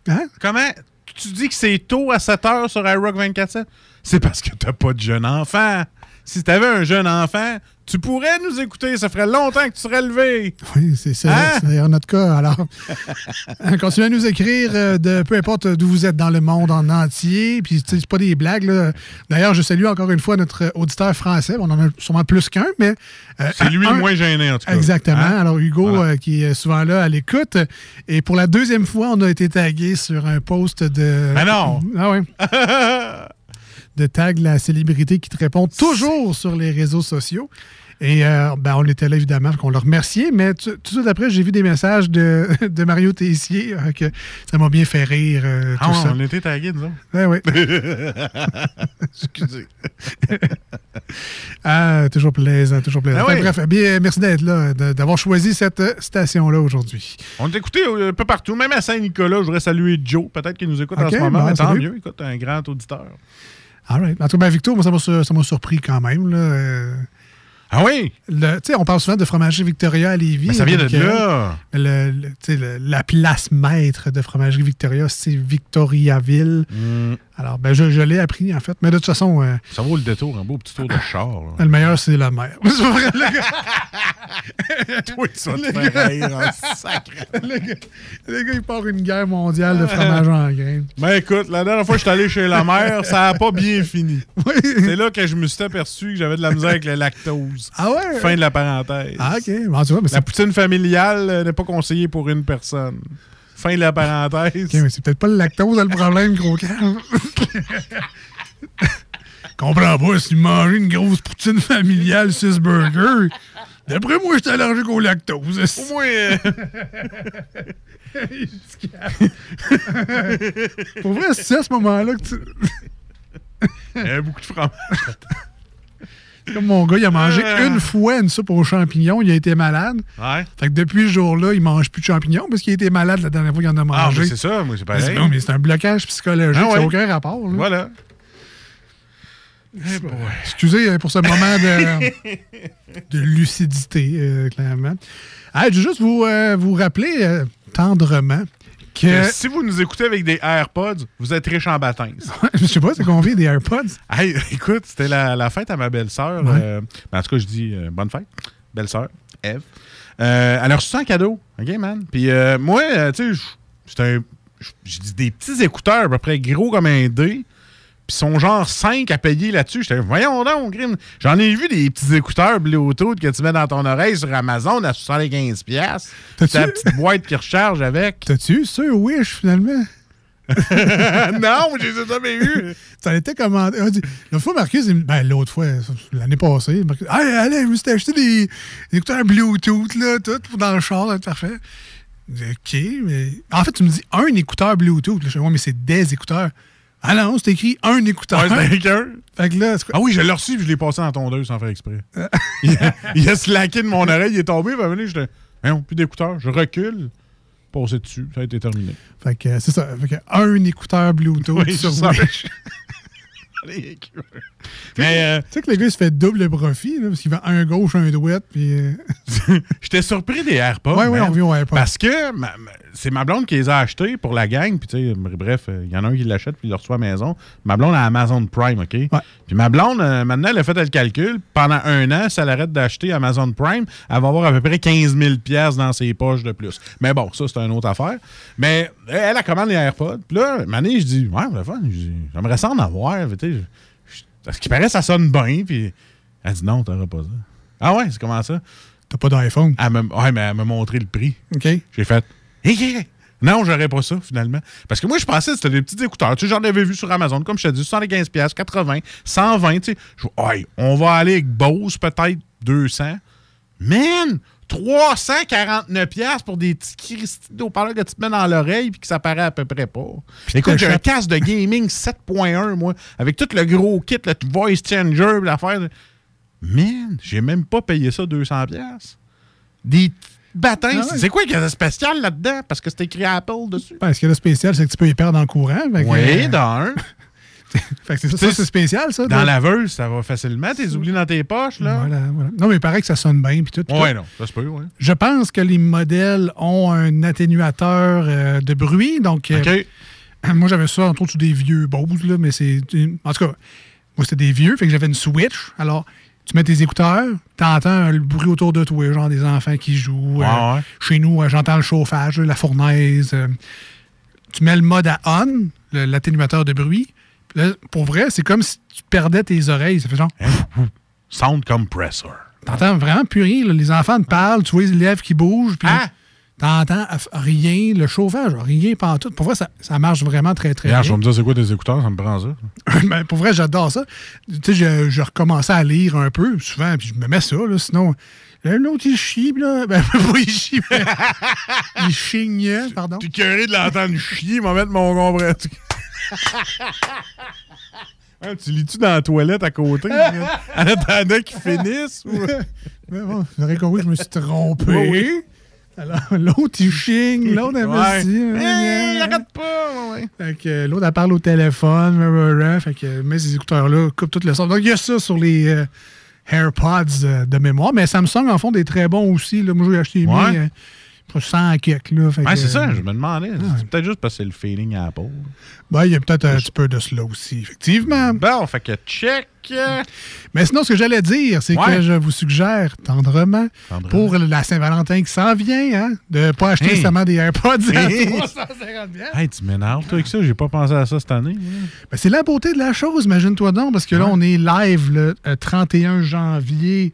Hein? Comment? Tu dis que c'est tôt à 7 h sur iRock 24 C'est parce que t'as pas de jeune enfant. Si t'avais un jeune enfant, tu pourrais nous écouter. Ça ferait longtemps que tu serais levé. Oui, c'est ça. Hein? C'est d'ailleurs notre cas. Alors, continuez à nous écrire euh, de peu importe d'où vous êtes dans le monde en entier. Puis, c'est pas des blagues. D'ailleurs, je salue encore une fois notre auditeur français. On en a sûrement plus qu'un, mais. euh, C'est lui un- le moins gêné, en tout cas. Exactement. Hein? Alors, Hugo, Voilà. euh, qui est souvent là à l'écoute. Et pour la deuxième fois, on a été tagué sur un post de. Mais non! Ah oui. de tag la célébrité qui te répond toujours sur les réseaux sociaux. Et euh, ben, on était là, évidemment, qu'on le remerciait. Mais tout de suite après, j'ai vu des messages de, de Mario Tessier euh, que ça m'a bien fait rire. euh, Ah, tout ouais, ça. on était tagués, autres. Ouais, ouais. Excusez. Ah, toujours plaisant, toujours plaisant. Ah Enfin, oui. bref, bien, merci d'être là, d'avoir choisi cette station-là aujourd'hui. On t'a écouté un peu partout, même à Saint-Nicolas. Je voudrais saluer Joe, peut-être qu'il nous écoute en Ok, ce moment. bon, mais tant salut. mieux, écoute, un grand auditeur. All right. En tout cas, ben, Victor, moi, ça m'a surpris quand même. Là. euh, Ah oui? Tu sais, on parle souvent de fromagerie Victoria à Lévis. Ben, ça vient de euh, là. le- la place maître de fromagerie Victoria, c'est Victoriaville. Mm. Alors, ben, je, je l'ai appris, en fait. Mais de toute façon, euh, Ça vaut le détour, un beau petit tour de char. là. le meilleur, c'est la mer. C'est pas vrai, le gars. Toi, tu vas te gars- rire en sacré. le, gars, le gars, il part une guerre mondiale de fromage en graines. Ben écoute, la dernière fois que je suis allé chez la mère, ça n'a pas bien fini. C'est là que je me suis aperçu que j'avais de la misère avec le lactose. Ah ouais? Fin de la parenthèse. Ah, OK. Bon, tu vois, mais La poutine familiale euh, n'est pas conseillée pour une personne. Fin de la parenthèse. OK, mais c'est peut-être pas le lactose le problème, gros calme. Comprends pas, si tu manges une grosse poutine familiale, 6 burgers, d'après moi, j'étais allergique au lactose. Au moins. euh, Pour vrai, c'est à ce moment-là que tu. Il y avait beaucoup de fromage. Comme mon gars, il a mangé Euh. une fois une soupe aux champignons, il a été malade. Ouais. Fait que depuis ce jour-là, il mange plus de champignons parce qu'il a été malade la dernière fois qu'il en a Ah, mangé. mais c'est ça, moi, c'est Mais c'est- pareil. non, mais c'est un blocage psychologique, Ah ça n'a aucun rapport. là. Voilà. Excusez euh, pour ce moment de, de lucidité, euh, clairement. Ah, je veux juste vous, euh, vous rappeler tendrement que. Si vous nous écoutez avec des AirPods, vous êtes riche en baptême. je sais pas, c'est combien des AirPods? Hey, écoute, c'était la, la fête à ma belle-sœur. Ouais. euh, ben, en tout cas, je dis euh, bonne fête. Belle-sœur, Eve. Euh, elle a reçu un cadeau. OK, man? Puis euh, moi, tu sais, J'ai des petits écouteurs à peu près gros comme un dé. Puis sont genre 5 à payer là-dessus. J'étais, voyons donc, Grim. J'en ai vu des petits écouteurs Bluetooth que tu mets dans ton oreille sur Amazon à 75$. piastres. T'as-tu- T'as la petite boîte qui recharge avec. T'as-tu eu Wish, finalement? non, je les ai jamais eu. Ça été commandé. Ah, L'autre fois, Marcus, il me- ben, l'autre fois, l'année passée, Marcus, hey, allez, je me suis acheté des, des écouteurs Bluetooth, là, tout, pour dans le char, là, parfait. OK, mais. En fait, tu me dis un écouteur Bluetooth. Là, je dis, ouais, mais c'est des écouteurs. Ah non, c'est écrit un écouteur. Ouais, qu'un. Fait que là, c'est quoi? Ah oui, je l'ai reçu puis je l'ai passé dans ton tondeuse sans faire exprès. il, a, il a slacké de mon oreille, il est tombé, il va venir, j'étais. Non, plus d'écouteurs. Je recule, passer dessus, ça a été terminé. Fait que euh, c'est ça. Fait que un écouteur Bluetooth Oui, sur. Wish. Mais euh, Tu sais que le gars, il se fait double profit, là, parce qu'il vend un gauche, un douette, puis... euh, J'étais surpris des AirPods. Ouais, man. on revient aux AirPods. Parce que ma- ma- c'est ma blonde qui les a achetés pour la gang. Puis, tu sais, bref, euh, il y en a un qui l'achète puis il le reçoit à la maison. Ma blonde a Amazon Prime, OK? Puis ma blonde, euh, maintenant, elle a fait le calcul. Pendant un an, si elle arrête d'acheter Amazon Prime, elle va avoir à peu près 15 000 piastres dans ses poches de plus. Mais bon, ça, c'est une autre affaire. Mais elle, elle a commandé les AirPods. Puis là, Mané, je dis, ouais, c'est le fun. J'aimerais ça en avoir. Tu sais, Parce qu'il paraît, ça sonne bien. Puis elle dit, non, t'auras pas ça. Ah ouais, c'est comment ça? T'as pas d'iPhone? Elle ouais, mais elle m'a montré le prix. OK. J'ai fait, Non, j'aurais pas ça, finalement. Parce que moi, je pensais que c'était des petits écouteurs. Tu sais, j'en avais vu sur Amazon, comme je te dis, 75 pièces, 80, 120, tu sais. Je Ouais, on va aller avec Bose, peut-être 200. Man, 349 pièces pour des petits cristis d'eau-parleurs que tu te mets dans l'oreille puis que ça paraît à peu près pas. Écoute, j'ai un casque de gaming 7.1, moi, avec tout le gros kit, le voice changer, l'affaire. Man, j'ai même pas payé ça 200 pièces. Des Ah ouais. C'est quoi qu'il y a de spécial là-dedans? Parce que c'est écrit Apple dessus. Ben, ce qu'il y a de spécial, c'est que tu peux y perdre le courant. Oui, euh, dans un. fait que c'est ça, c'est spécial, ça. Dans laveuse, ça va facilement. T'es oublié dans tes poches, là. Voilà, voilà. Non, mais il paraît que ça sonne bien. Puis tout, puis Ouais, tout. non, ça se peut, ouais. Je pense que les modèles ont un atténuateur euh, de bruit. Donc, euh, moi, j'avais ça, entre autres, sur des vieux Bose, là, mais c'est. En tout cas, moi, c'était des vieux, fait que j'avais une Switch. Alors, tu mets tes écouteurs, t'entends le bruit autour de toi, genre des enfants qui jouent. Ouais, Euh. Chez nous, euh, j'entends le chauffage, la fournaise. euh, tu mets le mode à on, l'atténuateur de bruit. Là, pour vrai, c'est comme si tu perdais tes oreilles. Ça fait genre. Sound compressor. T'entends vraiment plus rien. là. Les enfants te parlent, tu vois les lèvres qui bougent, puis Ah! T'entends rien, le chauffage, rien tout. Pour vrai, ça, ça marche vraiment très, très Regarde, je vais bien. me dire c'est quoi tes écouteurs, ça me prend ça. Ben, pour vrai, j'adore ça. Tu sais, je, je recommençais à lire un peu, souvent, puis je me mets ça, là, sinon... là, L'autre, il chie, là. Ben, pas il chie, mais il chigne, pardon. T'es curé de l'entendre chier, va mettre mon compresseur. Hein, tu lis-tu dans la toilette à côté? en attendant qu'ils finissent? Ou... Mais bon, j'aurais compris que je me suis trompé. Oui, oui. Alors, l'autre, il chigne, l'autre, elle Ouais. me dit... Hey, il arrête pas! ouais. Fait que euh, l'autre, elle parle au téléphone. Fait que euh, met ces écouteurs-là, coupe tout le son. Donc, il y a ça sur les euh, AirPods euh, de mémoire. Mais Samsung en font des très bons aussi. Là. Moi, j'ai acheté les Ouais. miens, pour 100 quelques. Là. Ouais, c'est ça, euh, je me demandais. C'est peut-être juste parce que c'est le feeling Apple. ben, il y a peut-être un petit peu de cela aussi, effectivement. Bon, fait que check. Mais sinon, ce que j'allais dire, c'est Ouais. que je vous suggère tendrement, Tendrement. pour la Saint-Valentin qui s'en vient, hein, de ne pas acheter Hey. nécessairement des AirPods à Hey. 350 Hey, tu m'énerves, toi, avec ça. J'ai pas pensé à ça cette année. Ben, c'est la beauté de la chose, imagine-toi donc, parce que là, on est live le euh, 31 janvier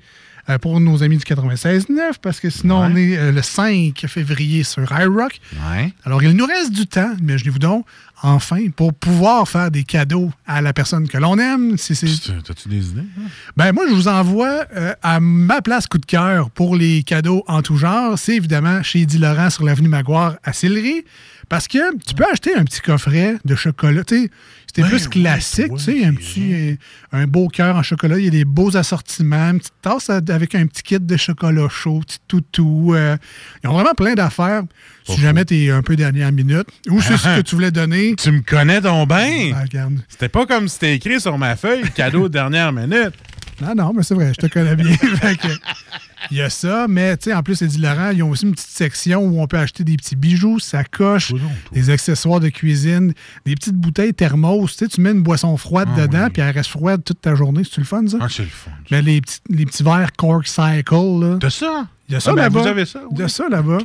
euh, pour nos amis du 96.9, parce que sinon, Ouais. on est euh, le 5 février sur iRock. Ouais. Alors, il nous reste du temps, imaginez-vous donc, enfin, pour pouvoir faire des cadeaux à la personne que l'on aime. Si T'as-tu des idées? hein? ben moi, je vous envoie euh, à ma place coup de cœur pour les cadeaux en tout genre. C'est évidemment chez Eddie Laurent sur l'avenue Maguire à Sillery. Parce que tu peux acheter un petit coffret de chocolat. tu sais, C'était plus classique, tu sais, un petit euh, un beau cœur en chocolat. Il y a des beaux assortiments, une petite tasse avec un petit kit de chocolat chaud, petit toutou. euh, ils ont vraiment plein d'affaires. Si jamais tu es un peu dernière minute, ou c'est ce que tu voulais donner? Tu me connais ton bain? Regarde. C'était pas comme si c'était écrit sur ma feuille, cadeau de dernière minute. Non, non, mais c'est vrai, je te connais bien. Il y a ça, mais tu sais, en plus, Eddie Laurent, ils ont aussi une petite section où on peut acheter des petits bijoux, sacoches, des accessoires de cuisine, des petites bouteilles thermos. Tu sais, tu mets une boisson froide Ah dedans, puis elle reste froide toute ta journée. C'est-tu le fun, ça? Ah, c'est le fun. Mais les petits, les petits verres Cork Cycle, là. T'as ça? Il y a ça Ah, ben, là-bas. vous avez ça, Il y a ça là-bas.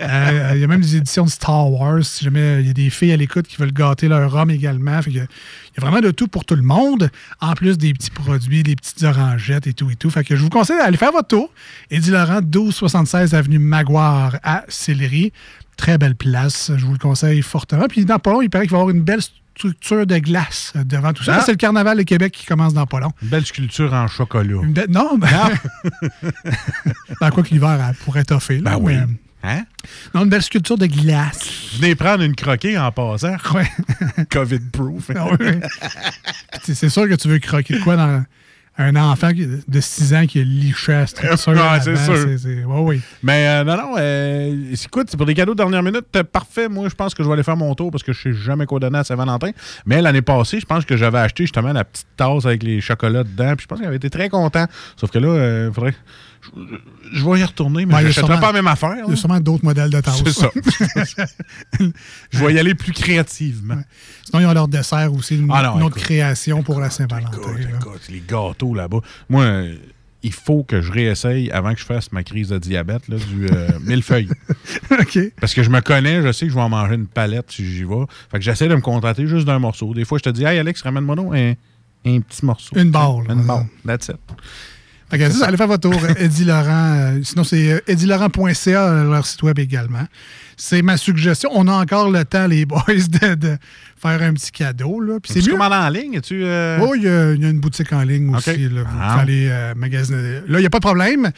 Euh, il y a même des éditions de Star Wars. Si jamais il y a des filles à l'écoute qui veulent gâter leur homme également. Fait que il y a vraiment de tout pour tout le monde. En plus des petits produits, des petites orangettes et tout et tout. Fait que je vous conseille d'aller faire votre tour. Eddie Laurent, 1276 avenue Maguire à Sillery. Très belle place. Je vous le conseille fortement. Puis dans pas long, il paraît qu'il va y avoir une belle structure de glace euh, devant tout ça. Ah. C'est le carnaval de Québec qui commence dans pas long. Une belle sculpture en chocolat. Une belle- Non, ben, ben, quoi que l'hiver pourrait toffer. Là, Ben oui. mais- Hein? Non, une belle sculpture de glace. Venez prendre une croquée en passant. Ouais. COVID-proof. Ah c'est sûr que tu veux croquer de quoi dans, un enfant de 6 ans qui a liché c'est avant, sûr. ouais, oui. Mais euh, non, non, euh, écoute, c'est pour des cadeaux de dernière minute, euh, parfait. Moi, je pense que je vais aller faire mon tour parce que je sais jamais quoi donner à Saint-Valentin. Mais l'année passée, je pense que j'avais acheté justement la petite tasse avec les chocolats dedans. Puis je pense qu'il avait été très content. Sauf que là, euh, faudrait. Je, vais y retourner, mais Ouais, y je n'achèterai pas la même affaire. Il y a sûrement d'autres modèles de tasses. C'est ça. je vais y aller plus créativement. Sinon, ils ont leur dessert aussi, une, Ah non, une autre écoute. création pour la Saint-Valentin. les gâteaux là-bas. Moi, euh, il faut que je réessaye avant que je fasse ma crise de diabète là, du euh, millefeuille. OK. Parce que je me connais, je sais que je vais en manger une palette si j'y vais. Fait que j'essaie de me contenter juste d'un morceau. Des fois, je te dis, hey Alex, ramène-moi donc un, un petit morceau. Une barre. Une barre. That's it. Ça, allez faire votre tour. Eddie Laurent. euh, sinon, c'est euh, eddielaurent.ca, euh, leur site web également. C'est ma suggestion. On a encore le temps, les boys, de, de faire un petit cadeau. Là. Puis c'est mieux. commandes en ligne? Tu, euh, Oh, il y, a il y a une boutique en ligne aussi. Là, vous Ah. euh, magasiner. Là, il n'y a pas de problème.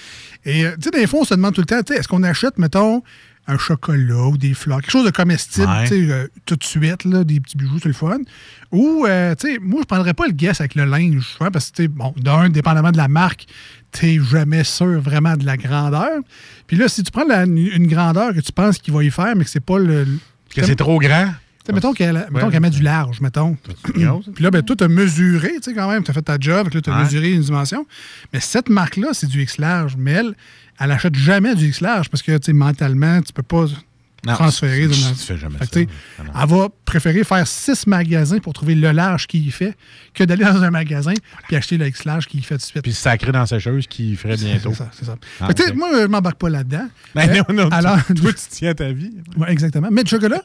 Et, euh, tu sais, des fois, on se demande tout le temps, tu sais, est-ce qu'on achète, mettons, un chocolat ou des fleurs, quelque chose de comestible, Ouais. euh, tout de suite, là, des petits bijoux, c'est le fun. Ou, euh, tu sais, moi, je prendrais pas le guess avec le linge, souvent, parce que, bon, d'un, dépendamment de la marque, tu jamais sûr vraiment de la grandeur. Puis là, si tu prends la- une grandeur que tu penses qu'il va y faire, mais que c'est pas le. Que c'est trop grand? Mettons qu'elle Ouais. met du large, mettons. Puis là, ben, toi, tu as mesuré, tu sais, quand même, tu as fait ta job, tu as Ouais. mesuré une dimension. Mais cette marque-là, c'est du X large. Mais elle, elle achète jamais du X large parce que, tu mentalement, tu peux pas Non, transférer. sais, Elle va préférer faire six magasins pour trouver le large qu'il fait que d'aller dans un magasin puis acheter le X large qu'il fait tout de suite. Puis sacré dans sa sécheuse qui ferait bientôt. C'est ça, c'est ça. Ah, Fait moi, je m'embarque pas là-dedans. Ben non, non, tu- alors, toi, tu tiens ta vie. Ouais, exactement. Mais du chocolat,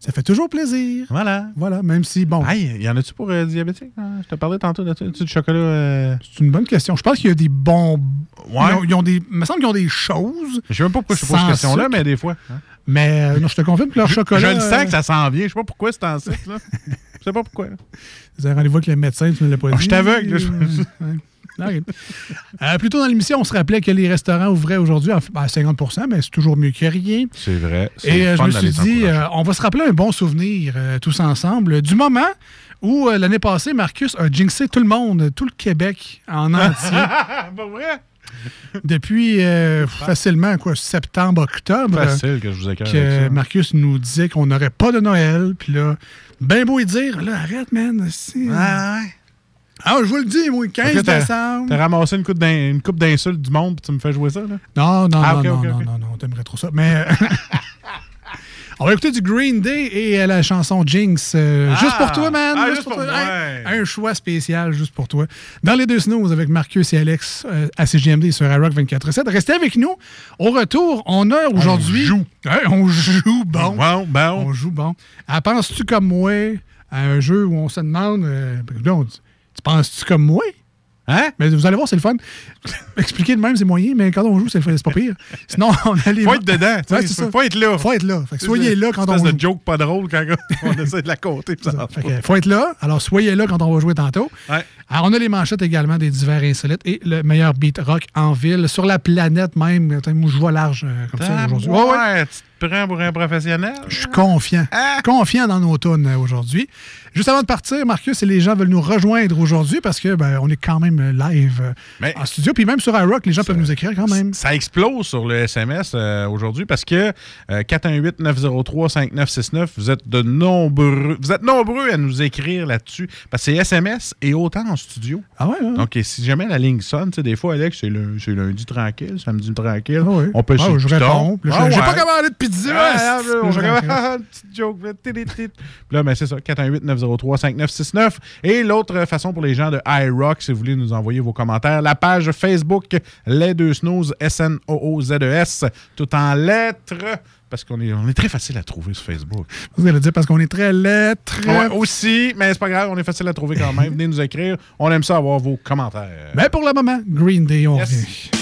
ça fait toujours plaisir. Voilà. Voilà, même si, bon. Hey, y en a-tu pour euh, diabétiques? hein? Je te parlais tantôt de du chocolat. euh, C'est une bonne question. Je pense qu'il y a des bons. Ouais. Ils ont, ils ont des. Il me semble qu'ils ont des choses. Je sais même pas pourquoi je te pose cette question-là, mais des fois. hein. Mais euh, non, je te confirme que leur chocolat. Je le sens euh, que ça s'en vient. Je sais pas pourquoi c'est en cycle. là. Je sais pas pourquoi. Vous avez rendez-vous avec le médecin, tu ne l'as pas Ah, dit. je suis aveugle, là, je- Euh, ouais. OK. Euh, plus tôt dans l'émission, on se rappelait que les restaurants ouvraient aujourd'hui à à 50% mais c'est toujours mieux que rien. C'est vrai. Et euh, je me suis dit, euh, on va se rappeler un bon souvenir tous ensemble du moment où l'année passée, Marcus a jinxé tout le monde, tout le Québec en entier. Pas vrai? Depuis euh, facilement quoi, septembre, octobre. Facile que je vous avec ça. Marcus nous disait qu'on n'aurait pas de Noël. Puis là, ben beau y dire, là, arrête, man. si. Ah, je vous le dis, moi, 15 Fait que t'as- décembre. T'as ramassé une coupe d'insultes du monde puis tu me fais jouer ça, là? Non, non, Ah, non, ok, non, non, ok. non, non, t'aimerais trop ça. Mais euh, on va écouter du Green Day et euh, la chanson Jinx. euh, Ah! juste pour toi, man. Ah, juste pour toi. Un, un choix spécial juste pour toi. Dans les deux snooze avec Marcus et Alex euh, à CGMD sur iRock 24.7. Restez avec nous. Au retour, on a aujourd'hui... joue. Ouais, on joue bon. Bon, bon. On joue bon. Ah, penses-tu comme moi à un jeu où on se demande... euh, on tu penses-tu comme moi? Hein? Mais vous allez voir, c'est le fun. Expliquer de même, c'est moyen, mais quand on joue, c'est le fun, c'est pas pire. Sinon, on a les. Faut être dedans. Ouais, c'est faut être là. Faut être là. Fait que soyez là quand on joue. de joke pas drôle quand on essaie de la compter. ça Fait que faut être là. Alors, soyez là quand on va jouer tantôt. Ouais. Alors, on a les manchettes également des divers insolites et le meilleur beat rock en ville, sur la planète même. Moi, je vois large euh, comme ça aujourd'hui. ouais. Tu te prends pour un professionnel? Je suis confiant. Ah! Confiant dans nos tunes euh, aujourd'hui. Juste avant de partir, Marcus et les gens veulent nous rejoindre aujourd'hui parce que ben, on est quand même euh, live euh, Mais- en studio. Puis même sur iRock, les gens peuvent nous écrire quand même. Ça explose sur le SMS aujourd'hui parce que euh, 418-903-5969, vous êtes de nombreux. Vous êtes nombreux à nous écrire là-dessus. Parce que c'est SMS et autant en studio. Ah ouais, ouais. Donc, et si jamais la ligne sonne, tu sais, des fois, Alex, c'est lundi tranquille, samedi tranquille. Ah ouais. On peut Ah le je réponds. Ah J'ai ouais. pas commandé de pizza. Ah, ah, on une petite joke. Puis là, ben, c'est ça, 418-903-5969. Et l'autre façon pour les gens de iRock, si vous voulez nous envoyer vos commentaires, la page Facebook Les Deux Snooze, S-N-O-O-Z-E-S, E tout en lettres, parce qu'on est, on est très facile à trouver sur Facebook. Vous allez dire parce qu'on est très lettres. Ouais, aussi, mais c'est pas grave, on est facile à trouver quand même. Venez nous écrire. On aime ça avoir vos commentaires. Mais pour le moment, Green Day, on Yes. revient.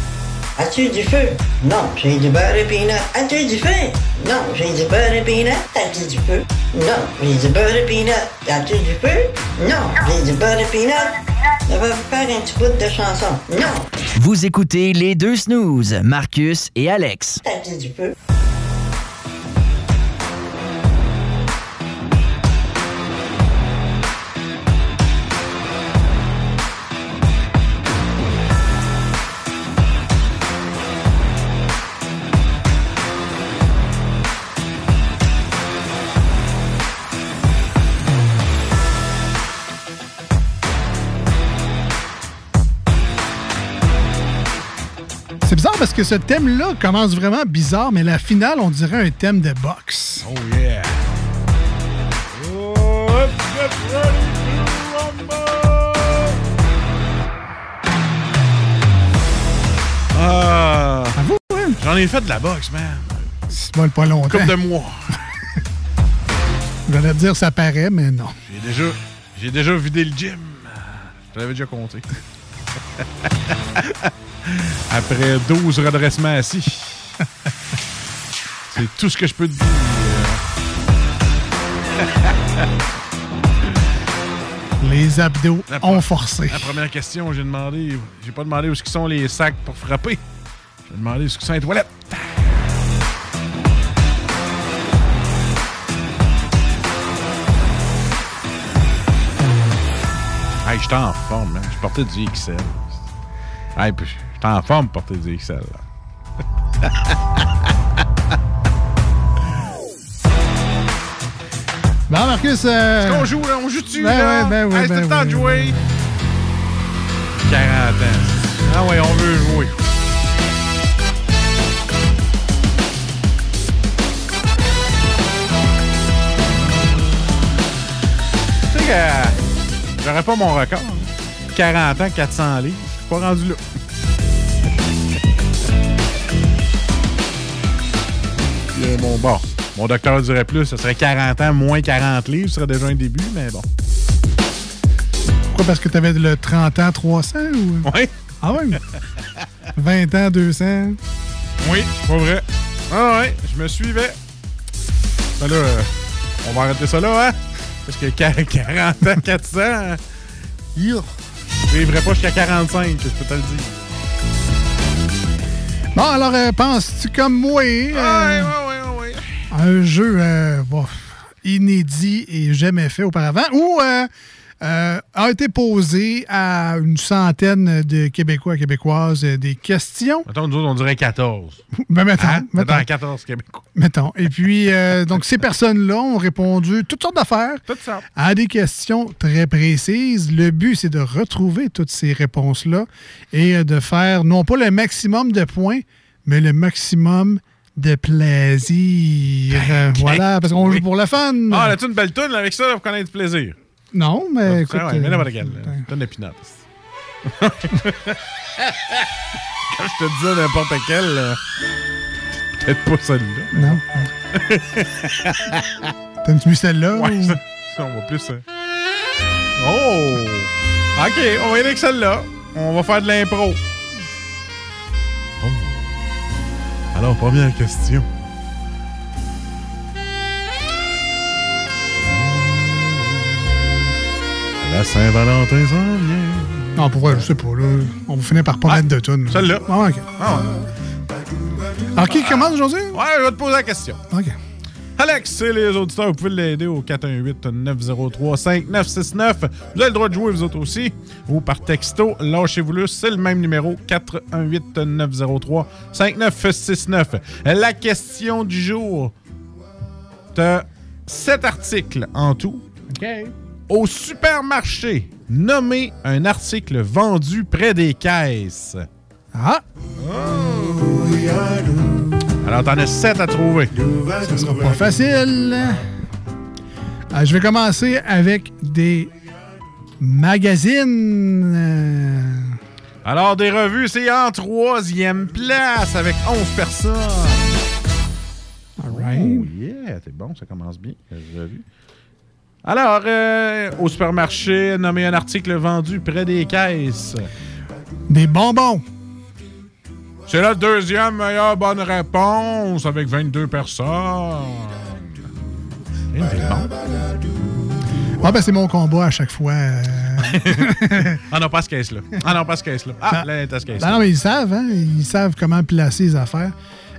As-tu du feu? Non, j'ai du beurre et peanut. As-tu du feu? Non, j'ai du beurre et peanut. As-tu du feu? Non, j'ai du beurre et peanut. As-tu du feu? Non, j'ai du beurre et peanut. Vais vous faire un petit bout de chanson. Non, Vous écoutez les deux snooze, Marcus et Alex. as-tu du feu? Parce que ce thème-là commence vraiment bizarre, mais la finale, on dirait un thème de boxe. Oh yeah. Ah. J'en ai fait de la boxe, man. C'est pas, pas longtemps. Coupe de mois. J'allais te dire ça paraît, mais non. J'ai déjà, j'ai déjà vidé le gym. Je l'avais déjà compté. Après 12 redressements assis. C'est tout ce que je peux te dire. Les abdos La ont forcé. La première question, j'ai demandé. J'ai pas demandé où ce sont les sacs pour frapper. J'ai demandé où ce sont les toilettes. Hey, j'étais en forme, man. Je portais du XL. Hey, puis j'étais en forme pour du XL. là. Bon, Marcus. euh, Est-ce qu'on joue, là? On joue-tu, Ben là? ouais, ben ouais, Hey, c'est ben le temps de jouer. 40 ans. Ah ouais, on veut jouer. Tu sais que j'aurais pas mon record. hein. 40 ans, 400 livres. Je suis pas rendu là. Euh, bon, mon docteur dirait plus, ce serait 40 ans, moins 40 livres, ce serait déjà un début, mais bon. Pourquoi? Parce que t'avais le 30 ans 300 ou... Oui. Ah ouais? 20 ans 200. Oui, pas vrai. Ah ouais, je me suivais. Ben là, euh, on va arrêter ça là, hein? Parce que quar- 40 ans, 400, hein? Yo. Je vivrai pas jusqu'à 45, je peux te le dire. Bon, alors, euh, penses-tu comme moi? euh, ouais, ouais, ouais. Un jeu euh, bon, inédit et jamais fait auparavant, ou euh, euh, a été posé à une centaine de Québécois et Québécoises euh, des questions. Mettons, nous autres, on dirait 14. Ben, mettons, Hein? mettons. Mettons, 14 Québécois. Mettons. Et puis, euh, donc, ces personnes-là ont répondu toutes sortes d'affaires à des questions très précises. Le but, c'est de retrouver toutes ces réponses-là et de faire non pas le maximum de points, mais le maximum de plaisir. Euh, Voilà, parce qu'on joue pour le fun. Ah, là, tu une belle toune avec ça là, pour connaître du plaisir. Non, mais écoute. Ah ouais, mais euh, n'importe quelle. Tonne de. Quand je te disais n'importe quelle, là, peut-être pas celle-là. Non. T'aimes-tu mieux celle-là? Ouais, ou- ça, ça, on va plus. euh, Oh! Ok, on va y aller avec celle-là. On va faire de l'impro. Alors, première question. La Saint-Valentin s'en vient. Non, pour vrai, je sais pas. Là. On va finir par pas mettre de tunes. Celle-là? Ah, OK. Ah ouais. Alors, qui commence aujourd'hui? Ouais, je vais te poser la question. OK. Alex, c'est les auditeurs, vous pouvez l'aider au 418-903-5969. Vous avez le droit de jouer, vous autres aussi. Ou par texto, lâchez-vous le, c'est le même numéro, 418-903-5969. La question du jour, t'as sept articles en tout. OK. Au supermarché, nommez un article vendu près des caisses. Ah! Alors, t'en as sept à trouver. Ce sera pas facile. Euh, je vais commencer avec des magazines. Euh, Alors, des revues, c'est en troisième place avec 11 personnes. All right. Oh yeah, c'est bon, ça commence bien. revues. Alors, euh, au supermarché, nommé un article vendu près des caisses. Des bonbons. C'est la deuxième meilleure bonne réponse avec 22 personnes. Une. Ah, ben, c'est mon combat à chaque fois. euh. Ah non, pas ce caisse-là. Ah non, pas ce caisse-là. Ah, là, t'as ce caisse Ben non, mais ils savent, hein? Ils savent comment placer les affaires.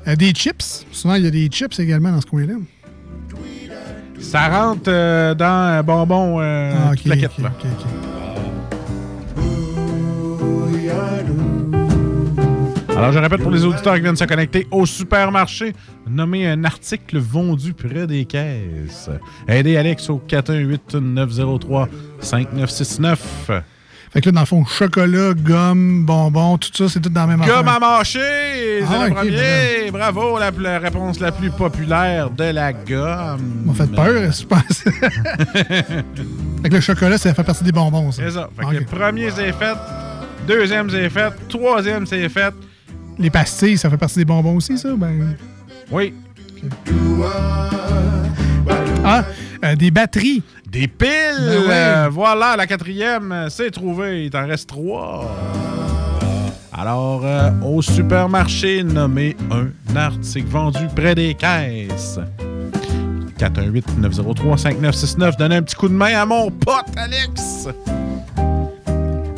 Euh, des chips. Souvent, il y a des chips également dans ce coin-là. Ça rentre euh, dans un bonbon euh, Ah, toute la quête, là. Alors, je répète pour les auditeurs qui viennent se connecter au supermarché, nommez un article vendu près des caisses. Aidez Alex au 418-903-5969. Fait que là, dans le fond, chocolat, gomme, bonbons, tout ça, c'est tout dans la même affaire. à mâcher, c'est Ah, le premier. Bravo, la, la réponse la plus populaire de la gomme. m'a fait peur, je pense. fait que le chocolat, ça fait partie des bonbons, ça. C'est ça. Fait que Ok. le premier, c'est fait. Deuxième, c'est fait. Troisième, c'est fait. Les pastilles, ça fait partie des bonbons aussi, ça? Ben... Oui. Ah, euh, des batteries. Des piles! Ben ouais. Euh, voilà, la quatrième, euh, c'est trouvé. Il t'en reste trois. Alors, euh, au supermarché, nommez un article vendu près des caisses. 418-903-5969. Donnez un petit coup de main à mon pote, Alex!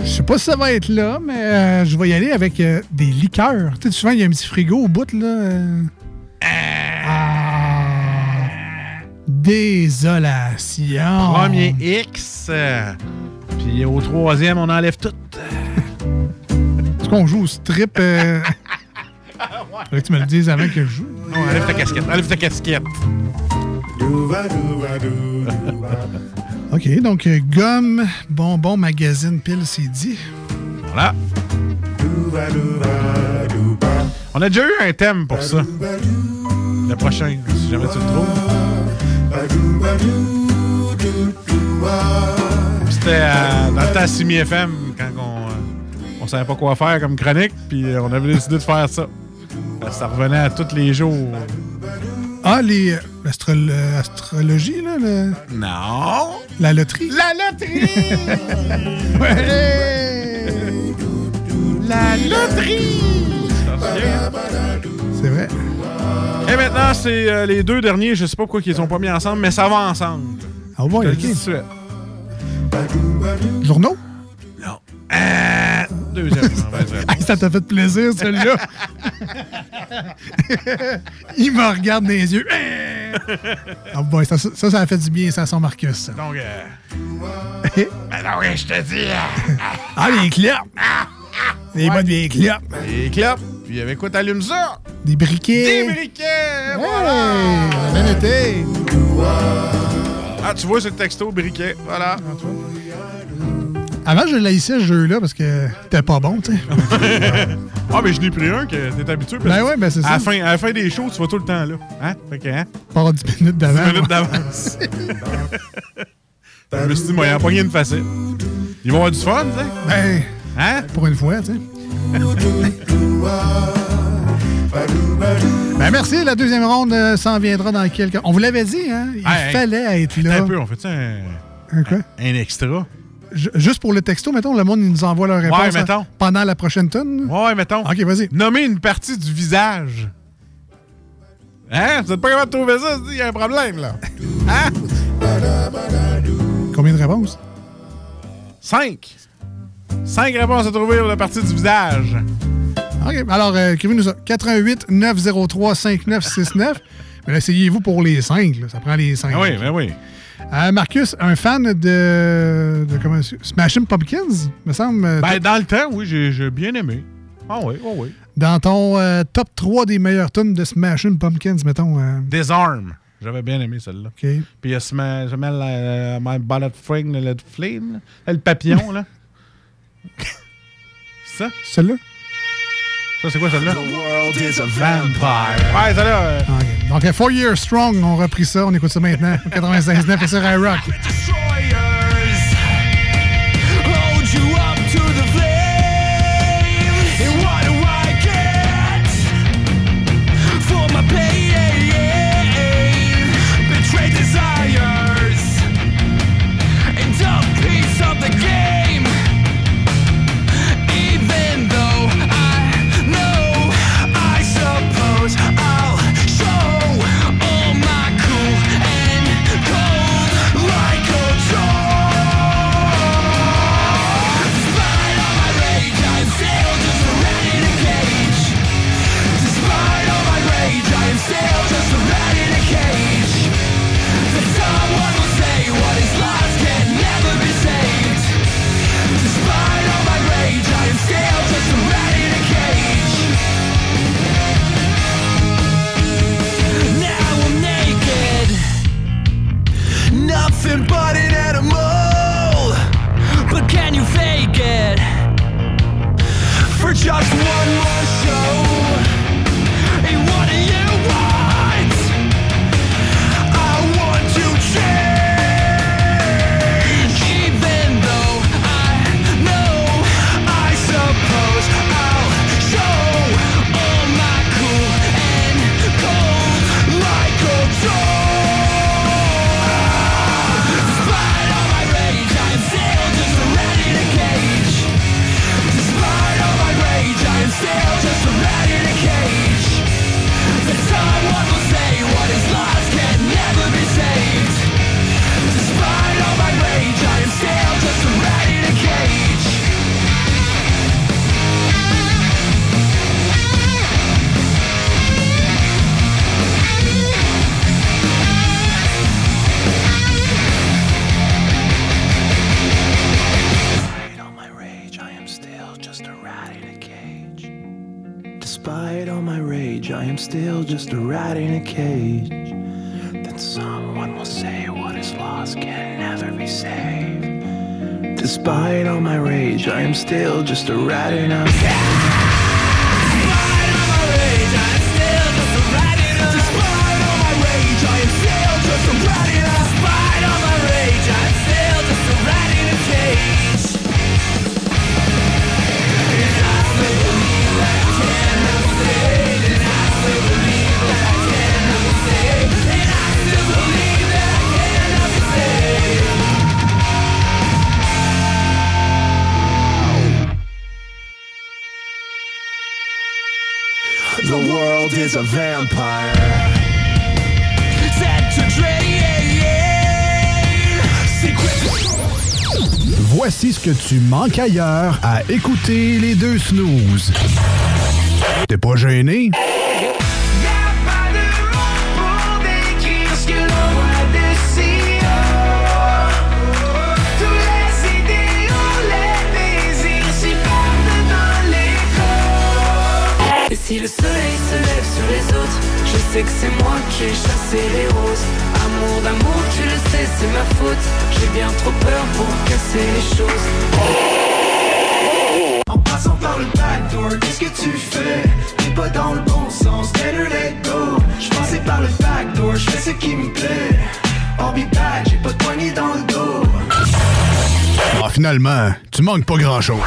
Je sais pas si ça va être là, mais euh, je vais y aller avec euh, des liqueurs. Tu sais, souvent, il y a un petit frigo au bout, là. euh. Ah. Désolation. Premier X. euh, Puis au troisième, on enlève tout. Est-ce qu'on joue au strip? Euh... Faudrait que tu me le dises avant que je joue. Non, enlève ta casquette. Enlève ta casquette. OK, donc euh, gomme, bonbon, magazine, pile, c'est dit. Voilà. On a déjà eu un thème pour ça. Le prochain, si jamais tu le trouves. C'était euh, dans le temps à Simi FM, quand on, euh, on savait pas quoi faire comme chronique, puis euh, on avait décidé de faire ça. Ça revenait à tous les jours. Ah, les l'astrologie, là? le- Non! La loterie? La loterie! ouais! La loterie! C'est vrai. Et maintenant, c'est euh, les deux derniers. Je sais pas pourquoi ils sont pas mis ensemble, mais ça va ensemble. Ah ouais, OK. Journaux? Non. Euh, deuxième. Hey, ça t'a fait plaisir, celui-là? Il me regarde dans les yeux. Ah boy, ça, ça, ça a fait du bien, ça, son Marcus. ça. Donc, euh, ben non, ouais, je te dis. euh, Ah, les clopes! Les bonnes vieilles clopes. Les clopes. Puis avec quoi t'allumes ça? Des briquets. Des briquets! Voilà! été. Ah, tu vois, c'est le texto briquet. Voilà. Avant, je laissais ce jeu-là parce que t'es pas bon, tu sais. ah, mais je n'ai pris un que t'es habitué. parce Ben ouais, ben c'est à la ça. fin, à la fin des shows, tu vas tout le temps là. Hein? Fait que, hein? Pas 10 minutes 10 d'avant. minutes moi. d'avance. je me suis dit, moi, il a pogné une facile. Ils vont avoir du fun, tu sais. Ben, Hein? pour une fois, tu sais. Ben merci, la deuxième ronde euh, s'en viendra dans quelques... On vous l'avait dit, hein? Il Hey, hey. fallait être là. Un peu, on fait ça un, Un quoi? un extra? Ju- Juste pour le texto, mettons, le monde il nous envoie leur réponse Ouais, hein, pendant la prochaine tonne. Ouais, mettons. OK, vas-y. Nommer une partie du visage. Hein? Vous êtes pas capable de trouver ça? Il y a un problème, là. Hein? Combien de réponses? Cinq. Cinq réponses à trouver pour la partie du visage. OK, alors, euh, écrivez-nous ça. 88 903 5969. Mais là, essayez-vous pour les 5. Ça prend les 5. Ah oui, ben oui. Euh, Marcus, un fan de, de comment, Smashing Pumpkins, me semble. euh, Ben, dans le temps, oui, j'ai bien aimé. Ah oui, oh oui. Dans ton euh, top 3 des meilleures tunes de Smashing Pumpkins, mettons. euh, Disarm. J'avais bien aimé celle-là. OK. Puis il y a Sma- je mets la, euh, My Bullet Fring, le Flame, là. le papillon, là. C'est ça? Celle-là? Ça, c'est quoi celle-là? The world is a vampire. Ouais, celle-là. euh, OK. Donc, Four Years Strong, on a repris ça. On écoute ça maintenant. 96.9 et sur iRock. Just one more rage, I am still just a rat in a cage. Then someone will say what is lost can never be saved. Despite all my rage, I am still just a rat in a cage. The Voici ce que tu manques ailleurs à écouter les deux snooze. T'es pas gêné? Sais que c'est moi qui ai chassé les roses Amour d'amour, tu le sais, c'est ma faute J'ai bien trop peur pour casser les choses En passant par le backdoor, qu'est-ce que tu fais? T'es pas dans le bon sens, better let go. J'passais par le backdoor, j'fais ce qui me plaît. I'll be back, j'ai pas de poignée dans le dos. Ah, finalement, tu manques pas grand-chose.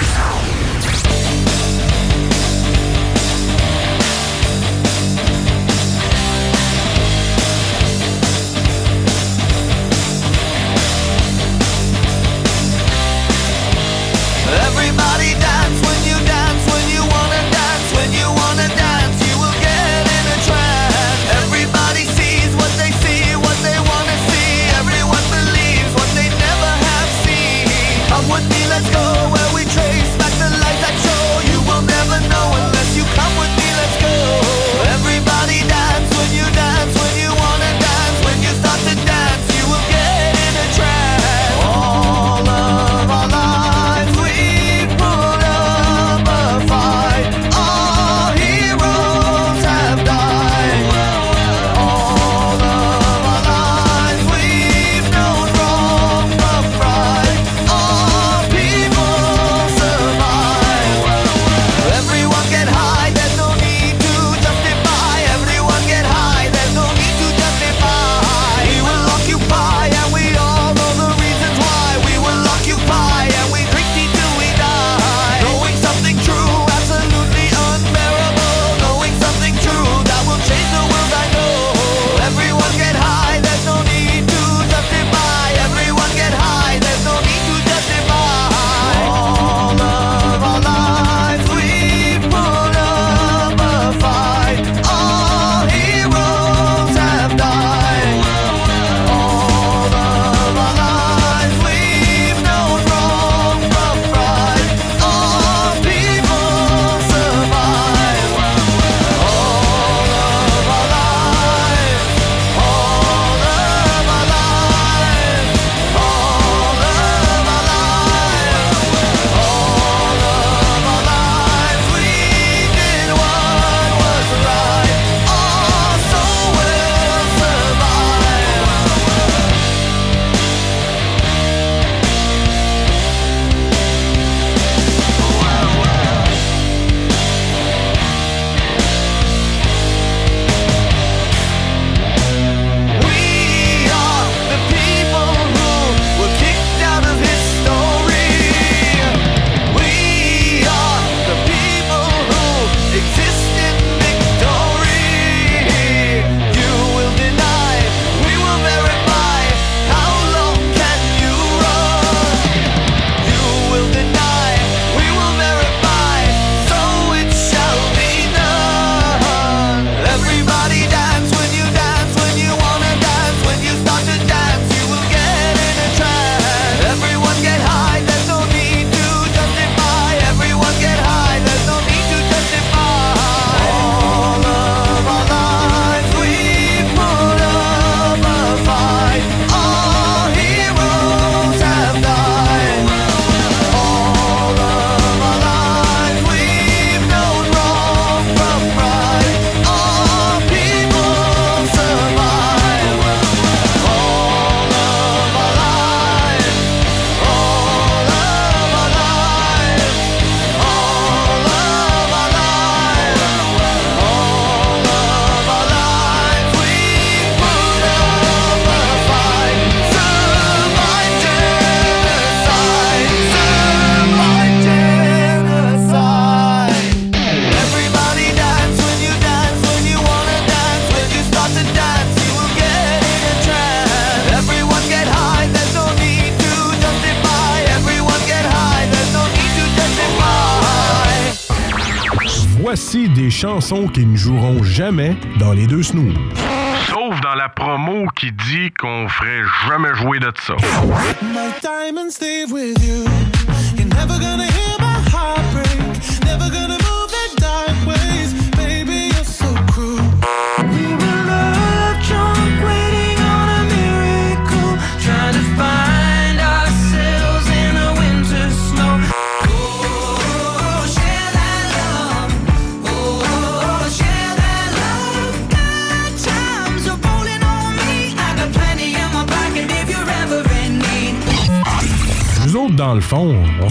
Qui ne joueront jamais dans les deux snooze.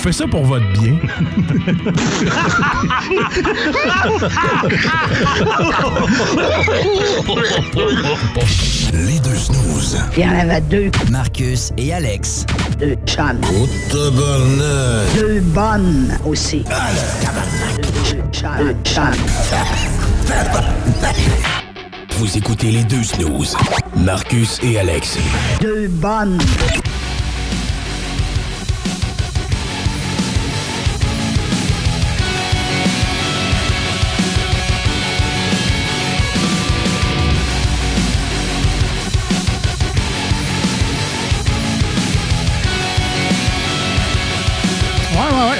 Fait ça pour votre bien. Les deux snooze. Il y en avait deux. Marcus et Alex. Deux chums. Deux bonnes aussi. Deux chums. Deux chums. Vous écoutez les deux snooze. Marcus et Alex. Deux bonnes.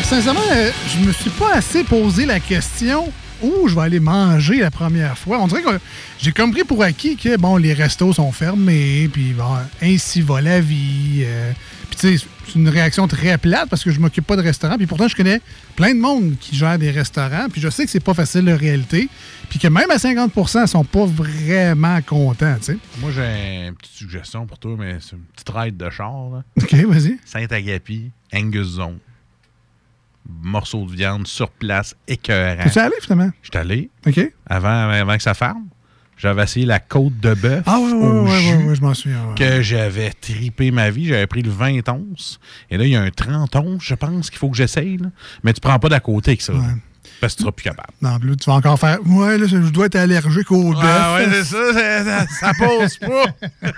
Sincèrement, euh, je me suis pas assez posé la question où je vais aller manger la première fois. On dirait que j'ai compris pour acquis que, bon, les restos sont fermés, puis bon, ainsi va la vie. euh, puis tu sais, c'est une réaction très plate parce que je m'occupe pas de restaurant, puis pourtant, je connais plein de monde qui gère des restaurants, puis je sais que c'est pas facile de réalité, puis que même à 50% ils sont pas vraiment contents, tu sais. Moi, j'ai une petite suggestion pour toi, mais c'est une petite ride de char. Là. OK, vas-y. Saint-Agapi, Angus Zone. Morceau de viande sur place, écœurant. T'es-tu allé, finalement? Je suis allé. OK. Avant, avant que ça ferme. J'avais essayé la côte de bœuf. Ah, ouais, jus ouais, ouais, je m'en souviens. ouais. Que j'avais tripé ma vie. J'avais pris le 20 onces. Et là, il y a un 30 onces, je pense, qu'il faut que j'essaye. là. Mais tu prends pas d'à côté avec ça. Parce que tu seras plus capable. Non, là, tu vas encore faire. Ouais, là, je dois être allergique au bœuf. Ah ouais, c'est ça, ça, ça pose pas.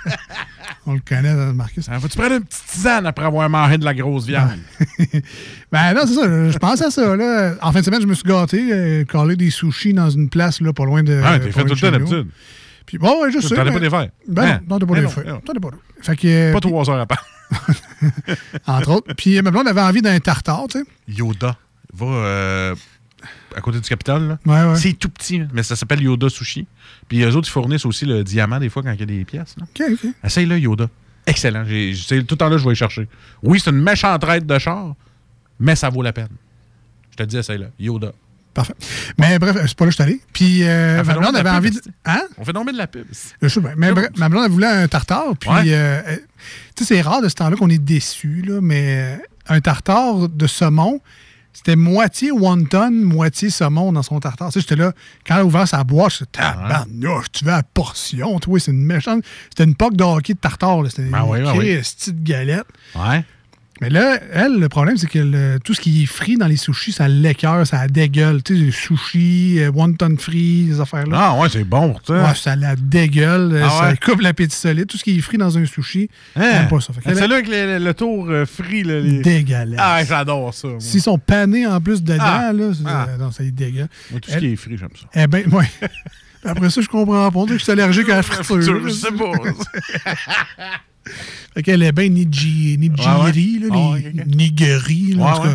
On le connaît, euh, Marcus. Faut-tu prendre une petite tisane après avoir mangé de la grosse viande? Ben non, c'est ça. Je pense à ça. Là. En fin de semaine, je me suis gâté, euh, collé des sushis dans une place là, pas loin de. Ah, t'es fait tout le de temps d'habitude. Puis bon, ouais, je sais. T'en as pas des faire? Ben Hein? non, t'en as pas des non. T'en as pas des- Fait que. Pas trois heures à part. Entre autres. Puis ma blonde avait envie d'un tartare, tu sais. Yoda. Va euh, à côté du Capitole. là. Ouais, ouais. C'est tout petit, mais ça s'appelle Yoda Sushi. Puis eux autres, ils fournissent aussi le diamant des fois quand il y a des pièces. là. OK, OK. Essaye-le, Yoda. Excellent. J'ai- tout le temps là, je vais y chercher. Oui, c'est une méchante traite de char, mais ça vaut la peine. Je te dis, essaye-le. Yoda. Parfait. Mais bref, c'est pas là que je suis allé. Puis euh, ma blonde avait envie de. Hein? On fait nommer de la pub. Je sais. Mais bref, ma blonde elle voulait un tartare. Puis, Ouais. euh, euh, tu sais, c'est rare de ce temps-là qu'on est déçu, là, mais euh, un tartare de saumon, c'était moitié wonton, moitié saumon dans son tartare. Tu sais, j'étais là, quand elle a ouvert sa boîte, je Ah, tabarnouche, tu veux la portion, toi, c'est une méchante. C'était une poque de hockey de tartare. C'était Ben oui, une ben oui. Christie de galette. Ouais. Mais là, elle, le problème, c'est que le- tout ce qui est frit dans les sushis, ça l'écœure, ça dégueule. Tu sais, les sushis, euh, wonton frit, ces affaires-là. Ah ouais, c'est bon, tu sais. Ouais, ça la dégueule, Ah ça ouais? coupe l'appétit solide. Tout ce qui est frit dans un sushi, Hein? j'aime pas ça. Là avec le, le tour euh, frit. Là, les... Dégueulasse. Ah, j'adore ça. S'ils sont panés en plus dedans, Ah. là, Ah. euh, non, ça y dégueule. Moi, tout ce qui est frit, j'aime ça. Eh ben, ouais. Après ça, je comprends pas. On que je suis allergique à la friture. Je sais pas. Fait qu'elle est bien nigiri, Ouais, ouais. là, Ah ouais, là, en fait que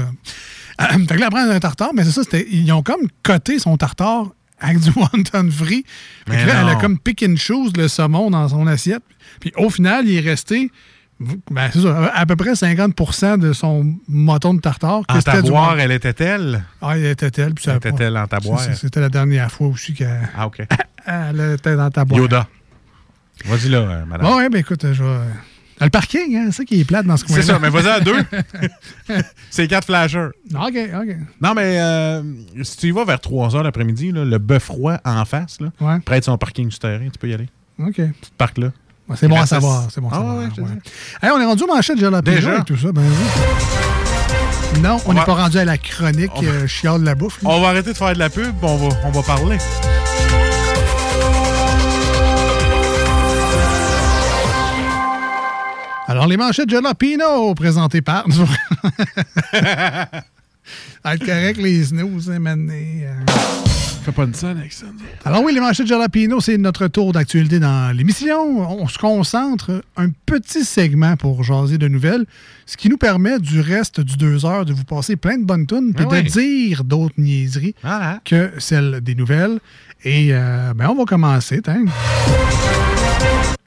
elle un tartare, mais c'est ça, ils ont comme coté son tartare avec du wonton free. Fait que elle a comme pick and choose le saumon dans son assiette. Puis au final, il est resté ben, c'est ça, à peu près 50 de son moton de tartare. En taboire, elle était-elle? Ah, elle était-elle. puis ça- Était-elle en taboire? C'était la dernière fois aussi qu'elle Ah, elle était dans ta boîte. Yoda. Vas-y là, euh, madame. Bon, ouais, ben écoute, je vais. Le parking, hein, c'est ça qui est plate dans ce coin-là. C'est ça, mais vas-y à deux. C'est quatre flashers. OK, OK. Non, mais euh, si tu y vas vers 3 h l'après-midi, le bœuf roi en face, là, Ouais. près de son parking souterrain, tu peux y aller. OK. Tu te parques là. Ouais, c'est bon à savoir. C'est bon à Ah, savoir. ouais. Hey, on est rendu au manchette de jalapeno Déjà? et tout ça. Ben, oui. Non, on n'est va- pas rendu à la chronique On va- euh, chiale de la bouffe. là. On va arrêter de faire de la pub, on va, on va parler. Alors, les manchettes de jalapeno présentées par... Être correct, les snooze, hein, maintenant. euh. Fais pas une scène avec ça. Alors oui, les manchettes de Jalapino, c'est notre tour d'actualité dans l'émission. On se concentre un petit segment pour jaser de nouvelles, ce qui nous permet du reste du deux heures de vous passer plein de bonnes tunes puis Ah de dire d'autres niaiseries que celles des nouvelles. Et euh, ben, on va commencer. tiens.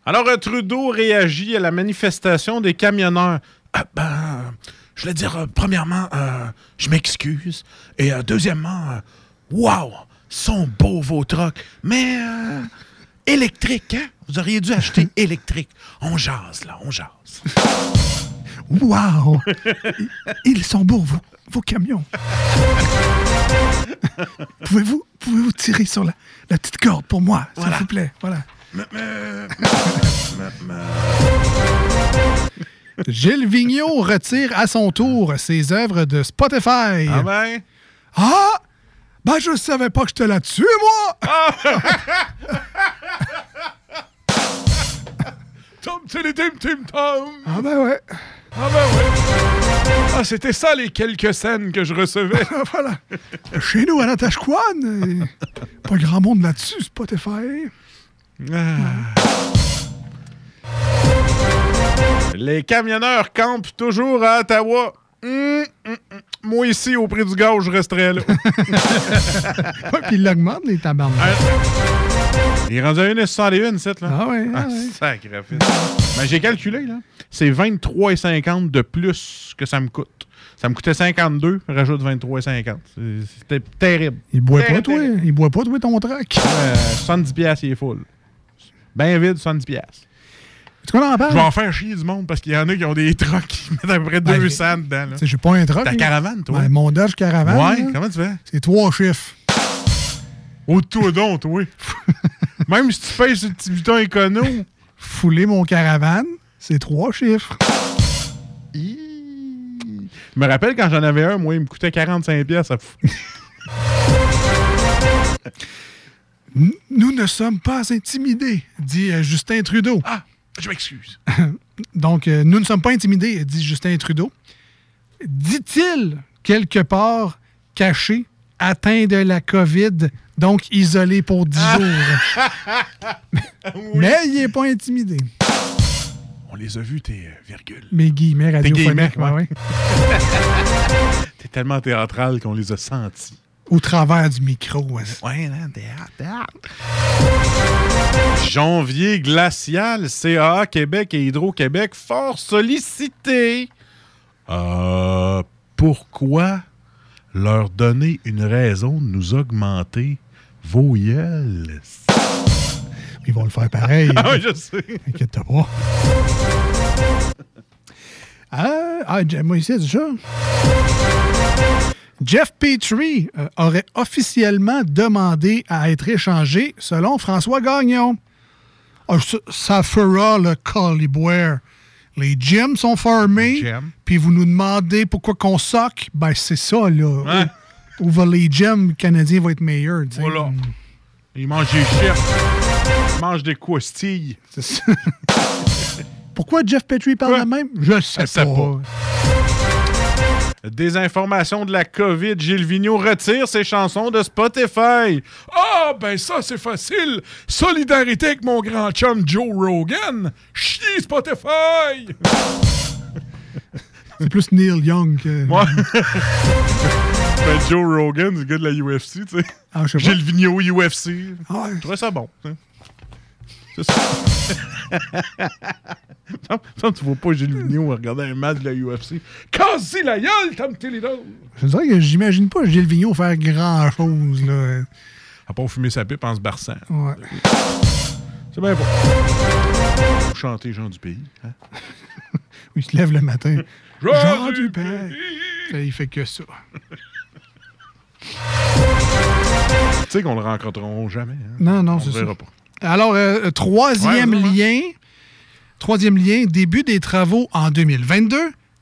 Alors, euh, Trudeau réagit à la manifestation des camionneurs. Ah, ben, je voulais dire, euh, premièrement, euh, je m'excuse. Et euh, deuxièmement, euh, wow, sont beaux vos trucks. Mais électrique, hein? Vous auriez dû acheter électrique. On jase, là, on jase. Wow! Ils sont beaux, vos, vos camions. Pouvez-vous pouvez tirer sur la, la petite corde pour moi, s'il Voilà. vous plaît? Voilà. Gilles Vigneault retire à son tour ses œuvres de Spotify. Ah ben? Ah! Ben, je savais pas que j'étais là-dessus, moi! Tom, tim, tim, tim, tom. Ah ben ouais. Ah ben ouais. Ah, c'était ça les quelques scènes que je recevais. voilà. Chez nous, à Natashquan, euh, pas grand monde là-dessus, Spotify. Ah. Les camionneurs campent toujours à Ottawa. Hum, hum, hum. Moi, ici, au prix du gaz, je resterais là. Ouais, Puis ils l'augmentent, les tabarnak. Il est rendu à 1,61, cette, là. Ah ouais, ah Ah, ouais. sacrifice. Ben, j'ai calculé, là. C'est 23,50 de plus que ça me coûte. Ça me coûtait 52, rajoute 23,50. C'est- C'était terrible. Il boit pas, Terrible, toi. Il boit pas, toi, ton track. Euh, 70 piastres, il est full. Ben vide, 70 piastres. Tu qu'on en parle? Je vais en faire chier du monde parce qu'il y en a qui ont des trucks qui mettent à peu près Ben, 200 dedans. sais, J'ai pas un truck. Ta là. caravane, toi? Ben, mon Dodge Caravane. Ouais, là, comment tu fais? C'est trois chiffres. Oh, toi donc, toi. Même si tu payes sur le petit bouton écono. Fouler mon caravane, c'est trois chiffres. Je me rappelle quand j'en avais un, moi, il me coûtait 45 pièces à fou. Nous ne sommes pas intimidés, dit euh, Justin Trudeau. Ah, je m'excuse. Donc, euh, nous ne sommes pas intimidés, dit Justin Trudeau. Dit-il, quelque part, caché, atteint de la COVID, donc isolé pour 10 jours. Mais il n'est pas intimidé. On les a vus, tes euh, virgules. Mes guillemets Tes radiophoniques, ouais. ouais. T'es tellement théâtral qu'on les a sentis. Au travers du micro. ouais. Ouais, hein, théâtre, théâtre. Janvier glacial, CAA Québec et Hydro-Québec fort sollicités. Euh, pourquoi leur donner une raison de nous augmenter vos gueules? Ils vont le faire pareil. Ah oui, je sais. Inquiète pas. Ah, ah, Je- moi ici, ça? Jeff Petrie euh, aurait officiellement demandé à être échangé selon François Gagnon. Ah, ça, fera le Colliboire. Les gyms sont formés, Gym. puis vous nous demandez pourquoi qu'on soque? Ben, c'est ça, là. Ouais. Où, où va les gyms? Canadiens vont être meilleurs. tu sais. Voilà. Ils mangent des chips. Ils mangent des coustilles. C'est ça. Pourquoi Jeff Petrie parle de même? Je sais Je sais pas. Des informations de la COVID, Gilles Vigneault retire ses chansons de Spotify. Ah, ben ça, c'est facile. Solidarité avec mon grand chum Joe Rogan. Chier Spotify! C'est plus Neil Young que. Ouais. ben, Joe Rogan, c'est le gars de la UFC, tu sais. Ah. Gilles Vigneault, UFC. Ah, Je trouvais ça bon. C'est ça. Ça, tu vois pas Gilles Vigneault regarder un match de la UFC. Casse la gueule, Tom Tillido! Je dirais que j'imagine pas Gilles Vigneault faire grand chose, là. À part fumer sa pipe en se barçant. Ouais. C'est bien bon. Pour chanter Jean du pays. Hein? Il se lève le matin. Jean Jean du Père. Il fait que ça. Tu sais qu'on le rencontrera jamais. hein? Non, non, On c'est ça. verra pas. Alors, euh, troisième Ouais, ouais, lien. Troisième lien, début des travaux en 2022.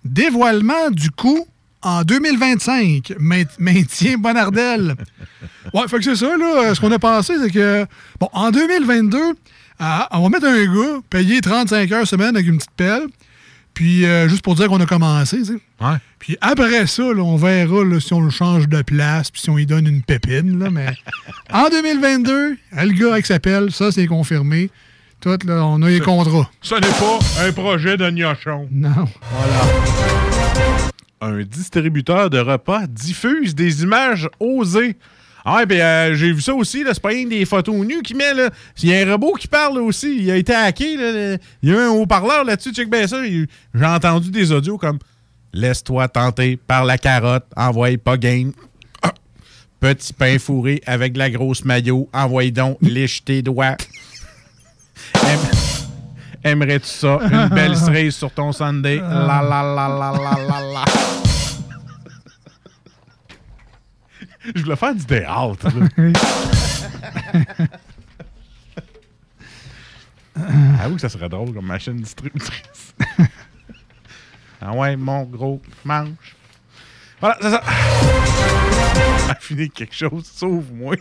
Dévoilement du coût en 2025. Main- maintien Bonardel. ouais, fait que c'est ça, là. Ce qu'on a pensé, c'est que, bon, en 2022, ah, on va mettre un gars, payer 35 heures semaine avec une petite pelle, Puis euh, juste pour dire qu'on a commencé, tu sais. Ouais. Puis après ça, là, on verra là, si on le change de place, puis si on lui donne une pépine. Là, mais en 2022, le gars avec s'appelle, ça c'est confirmé. Tout, là, on a les contrats. Ce n'est pas un projet de gnochon. Non. Un distributeur de repas diffuse des images osées. Ah ouais, ben euh, j'ai vu ça aussi, c'est pas rien des photos nues qui met, là. Il y a un robot qui parle là, aussi, il a été hacké, là, il y a eu un haut-parleur là-dessus, check bien ça. J'ai entendu des audios comme « Laisse-toi tenter par la carotte, envoie pas game. Ah. Petit pain fourré avec de la grosse maillot, envoie donc, liche tes doigts. Aime- Aimerais-tu ça? Une belle cerise sur ton Sunday? La la la la la la la. Je voulais faire du théâtre. Avoue que ça serait drôle comme machine distributrice. ah ouais, mon gros manche. Voilà, c'est ça. A fini quelque chose, sauve-moi.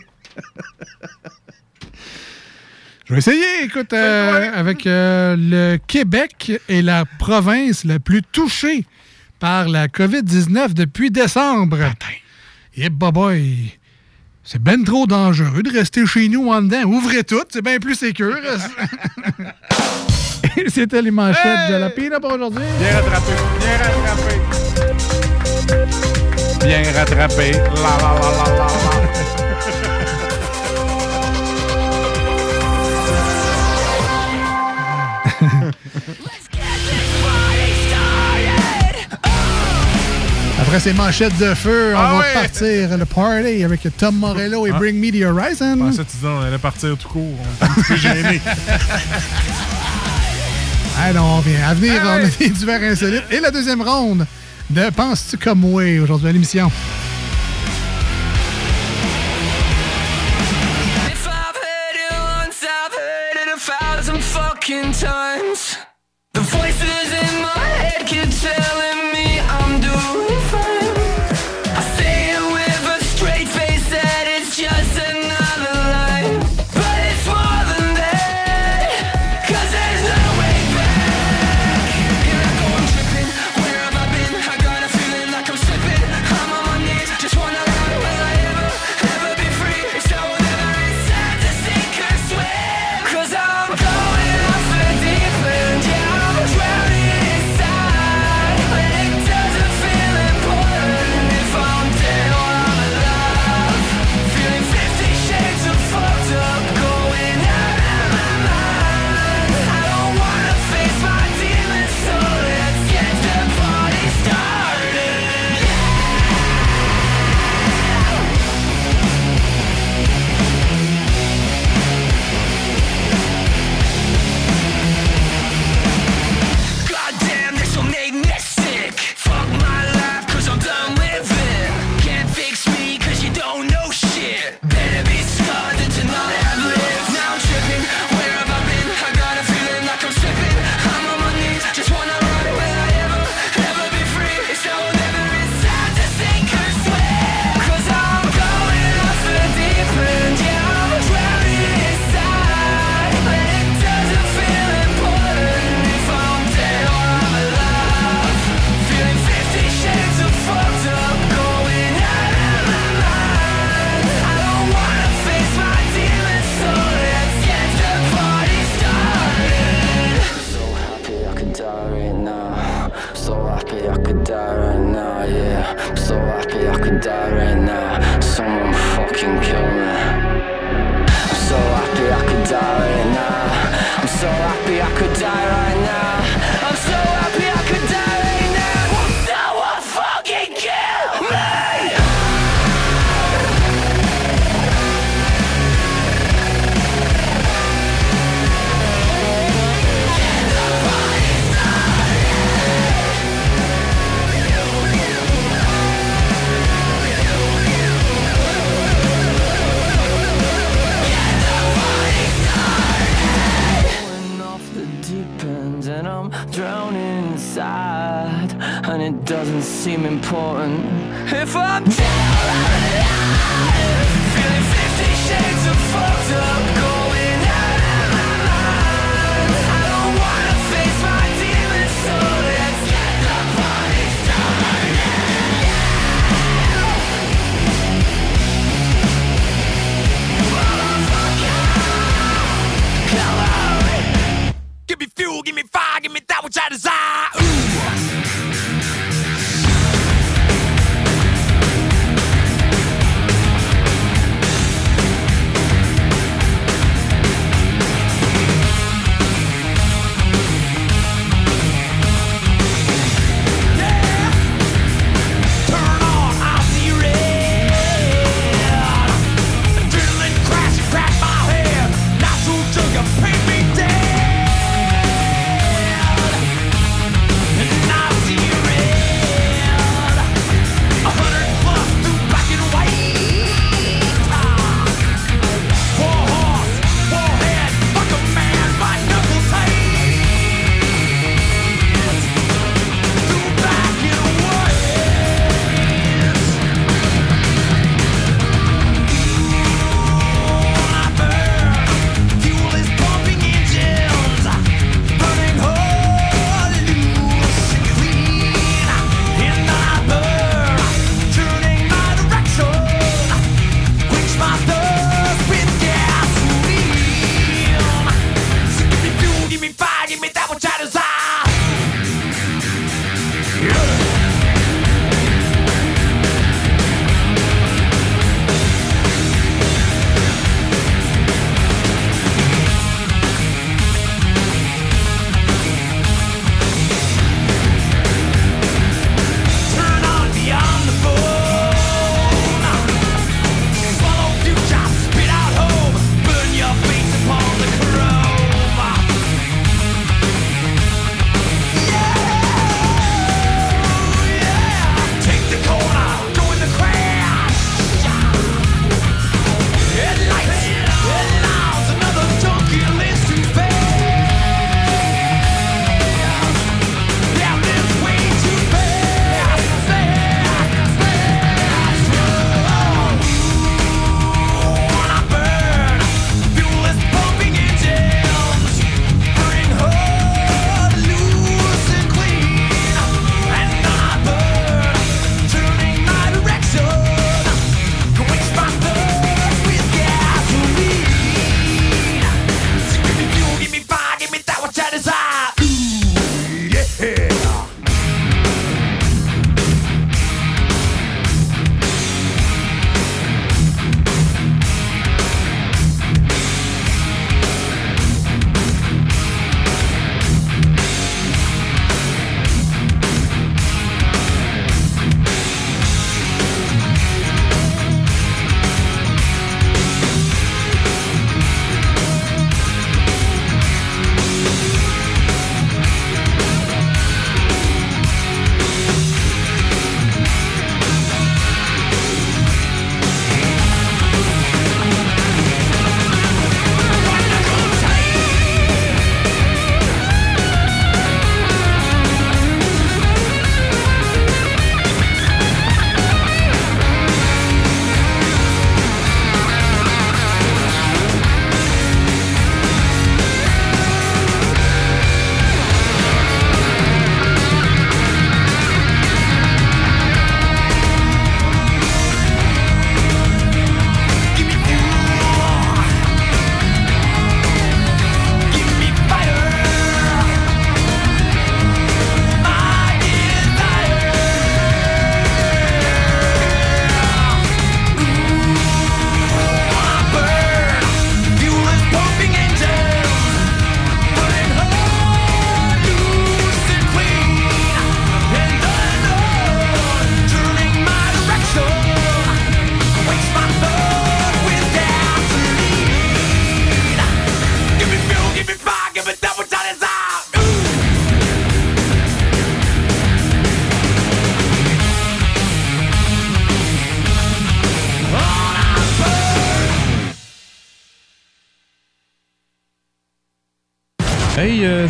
Je vais essayer, écoute, euh, avec euh, le Québec est la province la plus touchée par la COVID-19 depuis décembre. Et boy, c'est ben trop dangereux de rester chez nous en dedans. Ouvrez tout, c'est bien plus sécure. C'était les manchettes de la pile pour aujourd'hui. Bien rattrapé, bien rattrapé. Bien rattrapé. La la la la la Après ces manchettes de feu, on Ah va partir le party avec Tom Morello et Ah. Bring Me the Horizon. Je pensais que tu disais on allait partir tout court. On un petit peu gênés. Ah non, on vient. À venir, on a des divers insolites. Et la deuxième ronde de Penses-tu comme moi aujourd'hui à l'émission? Fucking times. The voices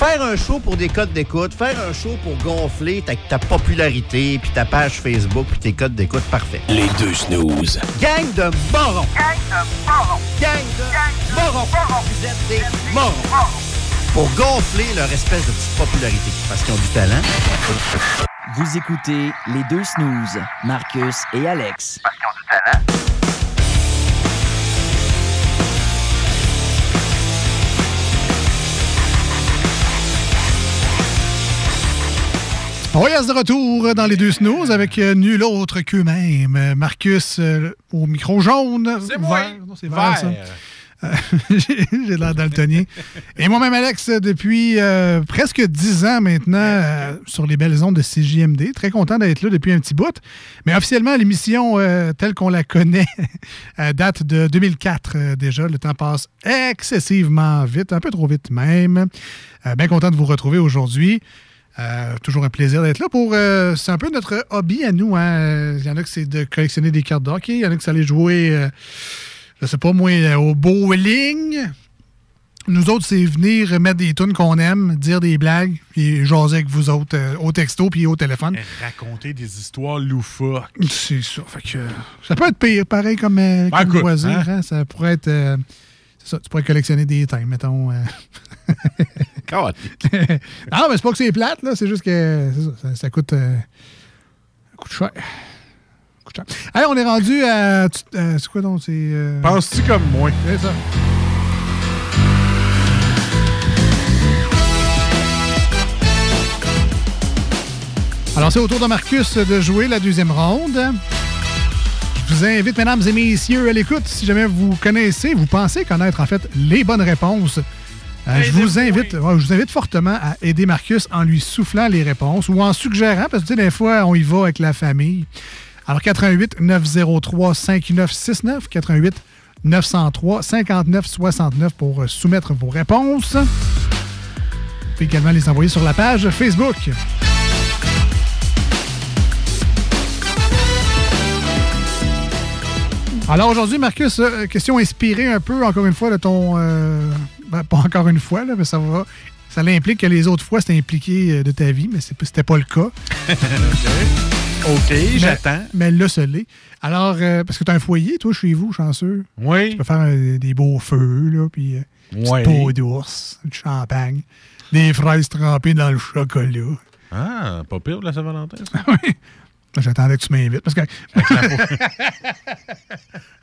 Faire un show pour des codes d'écoute, faire un show pour gonfler ta, ta popularité, puis ta page Facebook, puis tes codes d'écoute, parfait. Les deux snooze. Gang de morons! Gang de morons! Gang de morons! Vous êtes des morons! Pour gonfler leur espèce de petite popularité, parce qu'ils ont du talent. Vous écoutez les deux snooze, Marcus et Alex. On est de retour dans les deux snooze avec euh, nul autre qu'eux-mêmes. Marcus euh, au micro jaune. C'est. Vert. Non, c'est vert, ça. Vert. Euh, J'ai l'air daltonien. Et moi-même, Alex, depuis euh, presque dix ans maintenant, euh, sur les belles ondes de CJMD. Très content d'être là depuis un petit bout. Mais officiellement, l'émission telle qu'on la connaît date de 2004 euh, déjà. Le temps passe excessivement vite, un peu trop vite même. Bien content de vous retrouver aujourd'hui. Euh, toujours un plaisir d'être là pour. euh, c'est un peu notre hobby à nous. hein. Il y en a que c'est de collectionner des cartes de hockey. Il y en a que c'est aller jouer, euh, je sais pas moi, euh, au bowling. Nous autres, c'est venir mettre des tunes qu'on aime, dire des blagues, puis jaser avec vous autres euh, au texto puis au téléphone. Raconter des histoires loufoques. C'est ça. Fait que, ça peut être pire, pareil comme, Ah, comme écoute, loisir. hein? hein. Ça pourrait être. c'est ça, tu pourrais collectionner des thèmes, mettons. non, mais c'est pas que c'est plate, là. C'est juste que c'est ça, ça, ça coûte. euh, ça coûte cher. Ça coûte cher. Hey, on est rendu à. tu- euh, c'est quoi donc? C'est. euh, Penses-tu comme moi? C'est ça. Alors, c'est au tour de Marcus de jouer la deuxième ronde. Je vous invite, mesdames et messieurs, à l'écoute. Si jamais vous connaissez, vous pensez connaître en fait les bonnes réponses, euh, je, vous invite, ouais, je vous invite fortement à aider Marcus en lui soufflant les réponses ou en suggérant, parce que tu sais, des fois, on y va avec la famille. Alors, 88 903 5969, 88 903 59 69 pour euh, soumettre vos réponses. Vous pouvez également les envoyer sur la page Facebook. Alors aujourd'hui, Marcus, euh, question inspirée un peu, encore une fois, de ton... euh, ben, pas encore une fois, là, mais ça va... Ça l'implique que les autres fois, c'était impliqué euh, de ta vie, mais c'était pas le cas. OK, j'attends. Mais là, ça l'est. Alors, euh, parce que tu as un foyer, toi, chez vous, chanceux. Oui. Tu peux faire euh, des beaux feux, là, puis euh, Ouais. peau d'ours, du champagne, des fraises trempées dans le chocolat. Ah, pas pire de la Saint-Valentin, ça? oui. J'attendais que tu m'invites, parce que...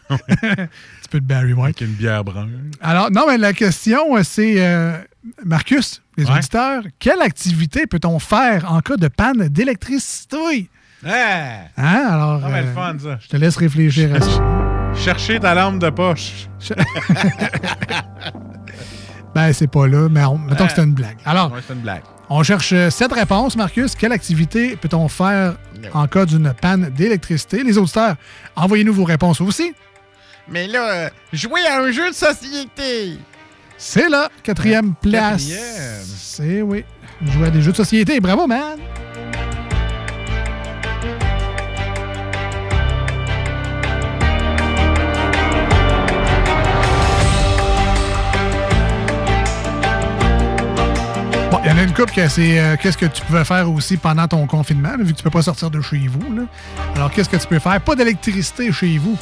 Un petit peu de Barry White. Avec une bière brune. Alors, non, mais la question, euh, c'est, euh, Marcus, les Ouais. auditeurs, quelle activité peut-on faire en cas de panne d'électricité? Ah! Hein? Alors, Ah, ben, le euh, fun, ça. je te laisse réfléchir à ça. Chercher ta lampe de poche. Ben, c'est pas là, mais on- mettons que c'était une blague. Alors, Ouais, c'est une blague. On cherche cette réponse, Marcus. Quelle activité peut-on faire en cas d'une panne d'électricité? Les auditeurs, envoyez-nous vos réponses aussi. Mais là, euh, jouer à un jeu de société. C'est là, quatrième place. C'est oui. Jouer à des jeux de société. Bravo, man! En a une couple que c'est euh, qu'est-ce que tu pouvais faire aussi pendant ton confinement, là, vu que tu peux pas sortir de chez vous. là. Alors, qu'est-ce que tu peux faire? Pas d'électricité chez vous.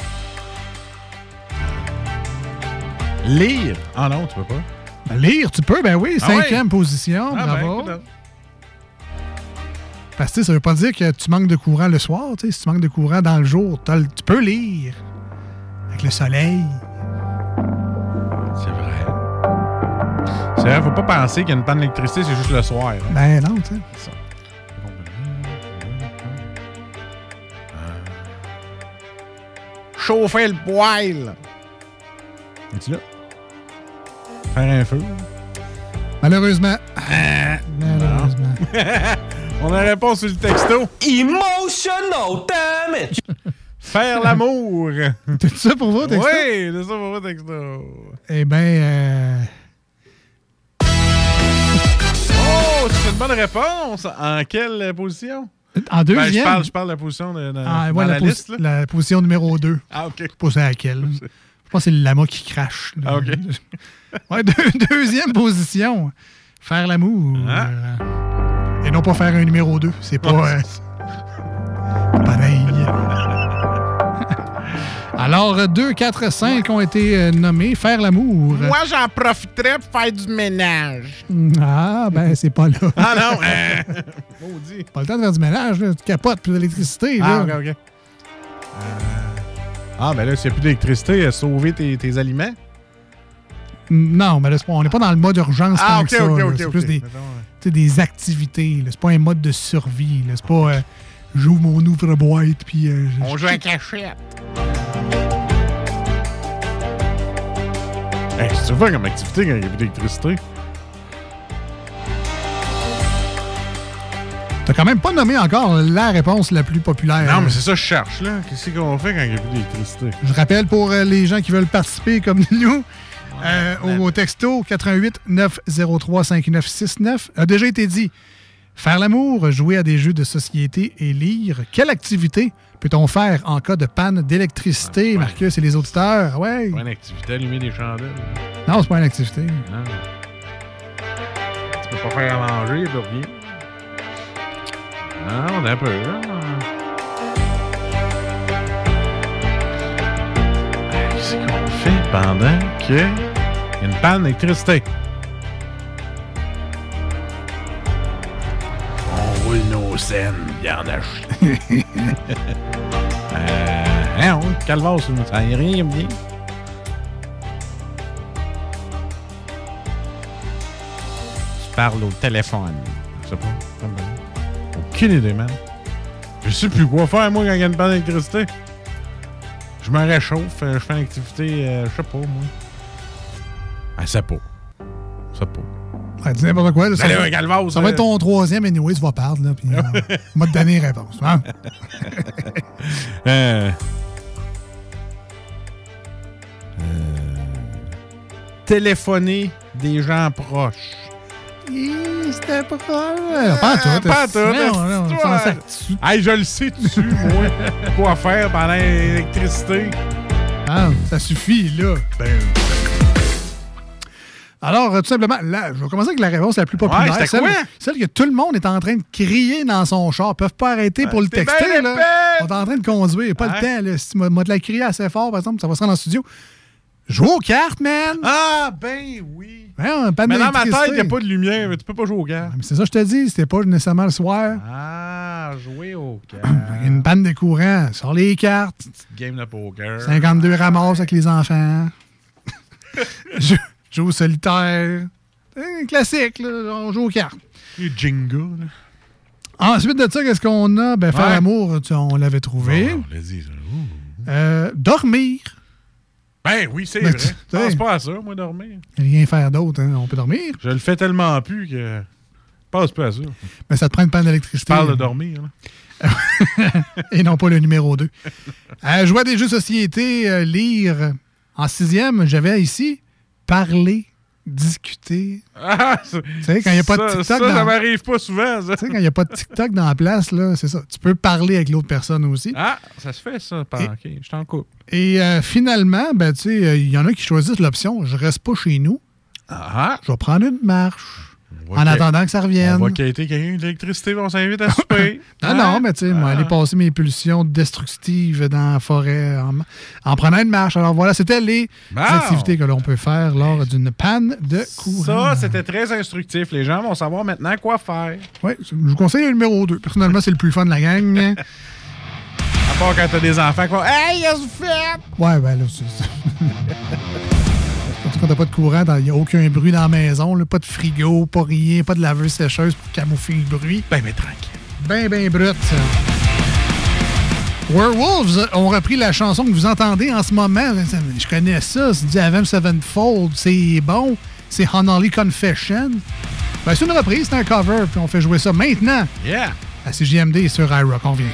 Lire. Ah non, tu peux pas. Ben, lire, tu peux, ben oui, Ah ouais? cinquième position, Ah, ben, bravo. Parce que ça veut pas dire que tu manques de courant le soir. Si tu manques de courant dans le jour, tu peux lire. Avec le soleil. C'est vrai, faut pas penser qu'il y a une panne d'électricité, c'est juste le soir. hein. Ben non, tu sais. C'est ça. Chauffer le poêle. Es-tu là? Faire un feu. Malheureusement. Ah. Malheureusement. On a réponse sur le texto. Emotional damage! Faire l'amour. C'est ça pour vous, texto? Oui, c'est ça pour vous, texto. Eh ben, euh, Oh, c'est une bonne réponse. En quelle euh, position? en Ben, je, deuxième. parle, je parle de la position de, de- Ah, dans la, liste. là. la position numéro 2. Ah, OK. Pas c'est laquelle. Je pense que c'est le lama qui crache. là. Ah, OK. Ouais, deux- deuxième position. Faire l'amour. Ah. Euh, Et non pas faire un numéro 2. C'est pas. euh, pas pareil. Alors, 2, 4, 5 ont été euh, nommés. Faire l'amour. Moi, j'en profiterais pour faire du ménage. Ah, ben, c'est pas là. Ah non! hein. Maudit. Pas le temps de faire du ménage, là. Tu capotes, plus d'électricité. Ah, là. ok, ok. Euh, Ah, ben là, s'il n'y a plus d'électricité, euh, sauver tes, tes aliments? Non, mais là, c'est pas- on n'est pas dans le mode urgence Ah, tant ok, que ça. ok, là. ok, c'est plus des, des activités. C'est pas un mode de survie. C'est pas euh, j'ouvre mon ouvre-boîte puis. euh, On joue à cachette. Hey, qu'est-ce que tu fais comme activité quand il n'y a plus d'électricité? T'as quand même pas nommé encore la réponse la plus populaire. Non, mais c'est ça que je cherche, là. Qu'est-ce qu'on fait quand il n'y a plus d'électricité? Je rappelle pour euh, les gens qui veulent participer comme nous, euh, au, au texto 88 903 5969 a déjà été dit. Faire l'amour, jouer à des jeux de société et lire. Quelle activité peut-on faire en cas de panne d'électricité, Marcus et les auditeurs? Ouais. Pas une activité, allumer des chandelles. Non, c'est pas une activité. Non. Tu peux pas faire à manger, plus rien. Non, on a un peu, là. Qu'est-ce qu'on fait pendant que il y a une panne d'électricité? Roule nos scènes, viande à chier. euh, hein, on calvasse, ça n'y a rien bien. Tu parles au téléphone. Je sais pas. Aucune idée, man. Je sais plus quoi faire, moi, quand il y a une d'électricité. Je me réchauffe, euh, je fais une activité, euh, je sais pas, moi. Ah, c'est pas. C'est pas. Ouais, dis n'importe quoi. là, ça, Allez, va- ça va être ton troisième, anyway, tu vas perdre. Là, puis, euh, on va te donner une réponse. hein. Euh. Euh. Téléphoner des gens proches. C'était pas grave. Pas tout. Pas tout. Hey, je le sais dessus, moi. Quoi faire pendant l'électricité. Ah, ça suffit, là. Ben, Alors, euh, tout simplement, là, je vais commencer avec la réponse la plus populaire. Ouais, celle, quoi? celle que tout le monde est en train de crier dans son char. Ils peuvent pas arrêter pour le texter. Là. On est en train de conduire. Pas Ouais. le temps. Si tu m'as de la crier assez fort, par exemple, ça va se rendre en studio. Joue aux cartes, man! Ah, ben oui! Pas de Mais dans ma tête, il n'y a pas de lumière, mais tu peux pas jouer au gars. Mais c'est ça que je te dis, c'était pas nécessairement le soir. Ah, jouer au gars. Une panne de courant, sur les cartes. Game de poker. 52 ramasses avec les enfants. joue, joue au solitaire. Un classique, là. On joue aux cartes. Les Jenga, là. Ensuite de ça, qu'est-ce qu'on a? Ben, faire Ouais. l'amour, tu- on l'avait trouvé. On l'a dit. Euh, dormir. Ben oui, c'est Ben, vrai. tu- Je pense pas à ça, moi, dormir. Rien faire d'autre, hein. On peut dormir. Je le fais tellement plus que. Je pense pas à ça. Mais ça te prend une panne d'électricité. parle de dormir, là. Et non pas le numéro 2. Euh, jouer à des jeux de société, euh, lire. En sixième, j'avais ici parler, discuter. Ah, ça- Tu sais, quand il n'y a pas de TikTok Ça, ça m'arrive pas souvent. Tu sais, quand il n'y a pas de TikTok dans la place, là, c'est ça. Tu peux parler avec l'autre personne aussi. Ah, ça se fait, ça. Par... OK, je t'en coupe. Et euh, finalement, ben, tu sais, euh, il y en a qui choisissent l'option je reste pas chez nous. Ah, Je vais prendre une marche. En attendant que ça revienne. On va quitter quelqu'un d'électricité, on s'invite à souper. Non, non, mais tu sais, moi, aller passer mes pulsions destructives dans la forêt en, en prenant une marche. Alors voilà, c'était les Bon. activités que l'on peut faire lors d'une panne de courant. Ça, c'était très instructif. Les gens vont savoir maintenant quoi faire. Oui, je vous conseille le numéro 2. Personnellement, c'est le plus fun de la gang. À part quand t'as des enfants qui font Hey, que vous faites? Ouais, ben là, c'est ça. Surtout quand t'as pas de courant, il n'y a aucun bruit dans la maison, là, pas de frigo, pas rien, pas de laveuse sécheuse pour camoufler le bruit. Ben, mais tranquille. Ben, ben brut. Werewolves ont repris la chanson que vous entendez en ce moment. Je connais ça, c'est du Avenged Sevenfold, c'est bon. C'est Honolly Confession. Ben, c'est une reprise, c'est un cover, puis on fait jouer ça maintenant Yeah! à CJMD et sur iRock. On vient.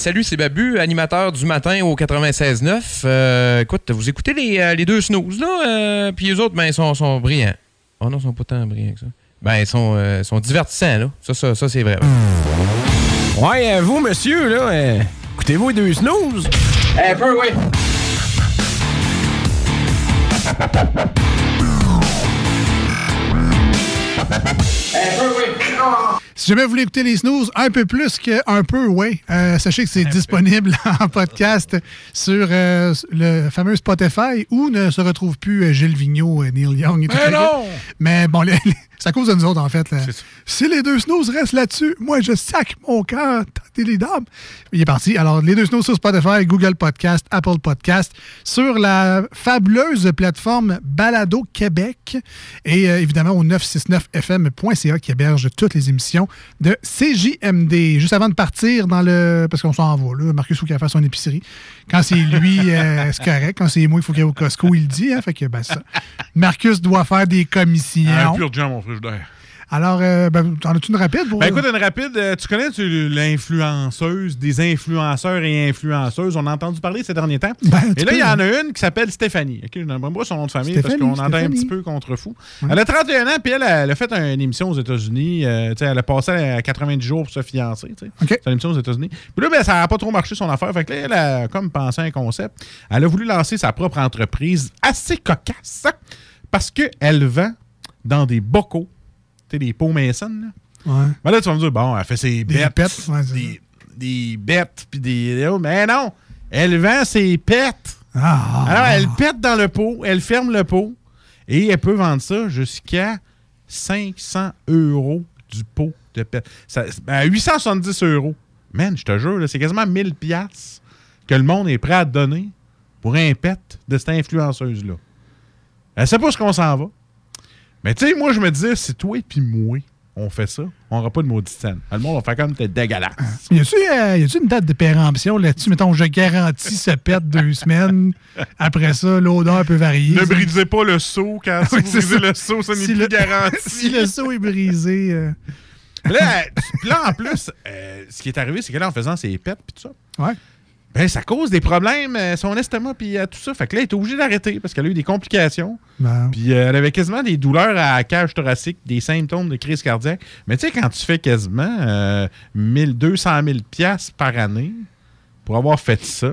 Salut, c'est Babu, animateur du matin au 96.9. Euh, écoute, vous écoutez les, euh, les deux snooze, là, euh, puis les autres, ben, ils sont, sont brillants. Oh non, ils sont pas tant brillants que ça. Ben, ils sont, euh, sont divertissants, là. Ça, ça, ça c'est vrai. Ouais, euh, vous, monsieur, là, euh, écoutez-vous les deux snooze? Un peu, oui. Si jamais vous voulez écouter les snooze un peu plus qu'un peu, ouais, euh, sachez que c'est disponible en podcast sur euh, le fameux Spotify où ne se retrouve plus euh, Gilles Vigneault, Neil Young et tout Mais non! Mais bon, les- les- c'est à cause de nous autres, en fait. Si les deux snooze restent là-dessus, moi, je sac mon cœur, les dames. Il est parti. Alors, les deux snooze sur Spotify, Google Podcast, Apple Podcast, sur la fabuleuse plateforme Balado Québec et euh, évidemment au 969fm.ca qui héberge toutes les émissions de CJMD. Juste avant de partir dans le... Parce qu'on s'en va, là. Marcus, faut qu'il fasse son épicerie. Quand c'est lui, euh, c'est correct. Quand c'est moi, il faut qu'il aille au Costco, il le dit. Hein? Fait que, ben, ça. Marcus doit faire des commissions. Un pur jam, mon frigidaire. Alors, euh, ben, t'en as-tu une rapide pour Ben écoute, une rapide, euh, tu connais l'influenceuse, des influenceurs et influenceuses? On a entendu parler ces derniers temps. Ben, et là, il y en a une qui s'appelle Stéphanie. OK, je n'aime pas son nom de famille Stéphanie, parce qu'on entend un petit peu contre fou. Elle a 31 ans, puis elle, elle a fait une émission aux États-Unis. euh, elle a passé à 90 jours pour se fiancer. C'est une émission aux États-Unis. Puis là, ben, ça n'a pas trop marché son affaire. Fait que là, elle a comme pensé à un concept. Elle a voulu lancer sa propre entreprise assez cocasse parce qu'elle vend dans des bocaux. Tu sais, des pots mason. Là. Ouais. Ben là, tu vas me dire, bon, elle fait ses Des bêtes. pets, ouais, des, des bêtes, puis des. Mais non! Elle vend ses pets. Ah, Alors, elle pète dans le pot, elle ferme le pot, et elle peut vendre ça jusqu'à 500 euros du pot de pet. Ça, ben, 870 euros. Man, je te jure, c'est quasiment 1000 piastres que le monde est prêt à donner pour un pet de cette influenceuse-là. Elle sait pas ce qu'on s'en va. Mais tu sais, moi, je me disais, si toi et puis moi, on fait ça, on n'aura pas de maudite scène. Le monde va faire comme t'es dégueulasse. Y a-tu euh, y a-tu une date de péremption là-dessus? Mettons, je garantis ce pète deux semaines. Après ça, l'odeur peut varier. Ne brisez pas le seau quand si Oui, vous brisez ça. le seau, ça n'est Si plus le- garanti. si le seau est brisé. euh, là, en plus, euh, ce qui est arrivé, c'est que là, en faisant ses pets puis tout ça, Ouais. Ben, ça cause des problèmes, euh, son estomac puis tout ça. Fait que là, elle est obligée d'arrêter parce qu'elle a eu des complications. Ben, Puis euh, elle avait quasiment des douleurs à la cage thoracique, des symptômes de crise cardiaque. Mais tu sais, quand tu fais quasiment euh, 1000, 200 000 piastres par année pour avoir fait ça...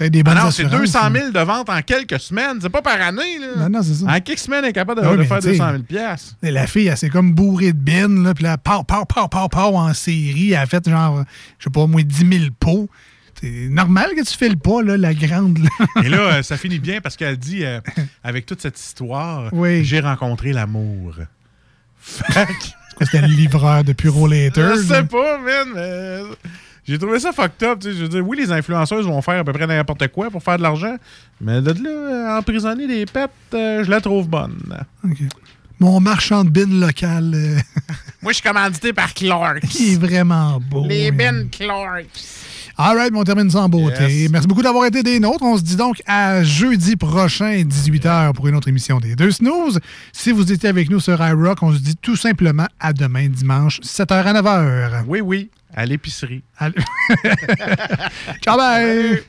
des Ah bonnes non, c'est assurances, 200 mais- 000 de ventes en quelques semaines. C'est pas par année, là. Non, non, c'est ça. En quelques semaines, elle est capable de, Ah oui, de faire tu sais, 200 000 piastres. La fille, elle s'est comme bourrée de bines, là, puis là, pow, pow, pow, pow, pow, en série. Elle a fait genre, je sais pas, au moins 10 000 pots. C'est normal que tu fais le pas, là, la grande. là. Et là, euh, ça finit bien parce qu'elle dit, euh, avec toute cette histoire, Oui. j'ai rencontré l'amour. Quoi, C'était le livreur de Puro Later. Je sais pas, man, mais j'ai trouvé ça fucked up. Je veux dire, oui, les influenceuses vont faire à peu près n'importe quoi pour faire de l'argent, mais de là, euh, emprisonner des pets, euh, je la trouve bonne. Mon marchand de bines local, euh, Moi, je suis commandité par Clark. qui est vraiment beau. Les hein. Ben Clark. All right, on termine ça en beauté. Yes. Merci beaucoup d'avoir été des nôtres. On se dit donc à jeudi prochain, 18h, pour une autre émission des Deux Snooze. Si vous étiez avec nous sur iRock, on se dit tout simplement à demain, dimanche, 7h à 9h. Oui, oui, à l'épicerie. Ciao, bye!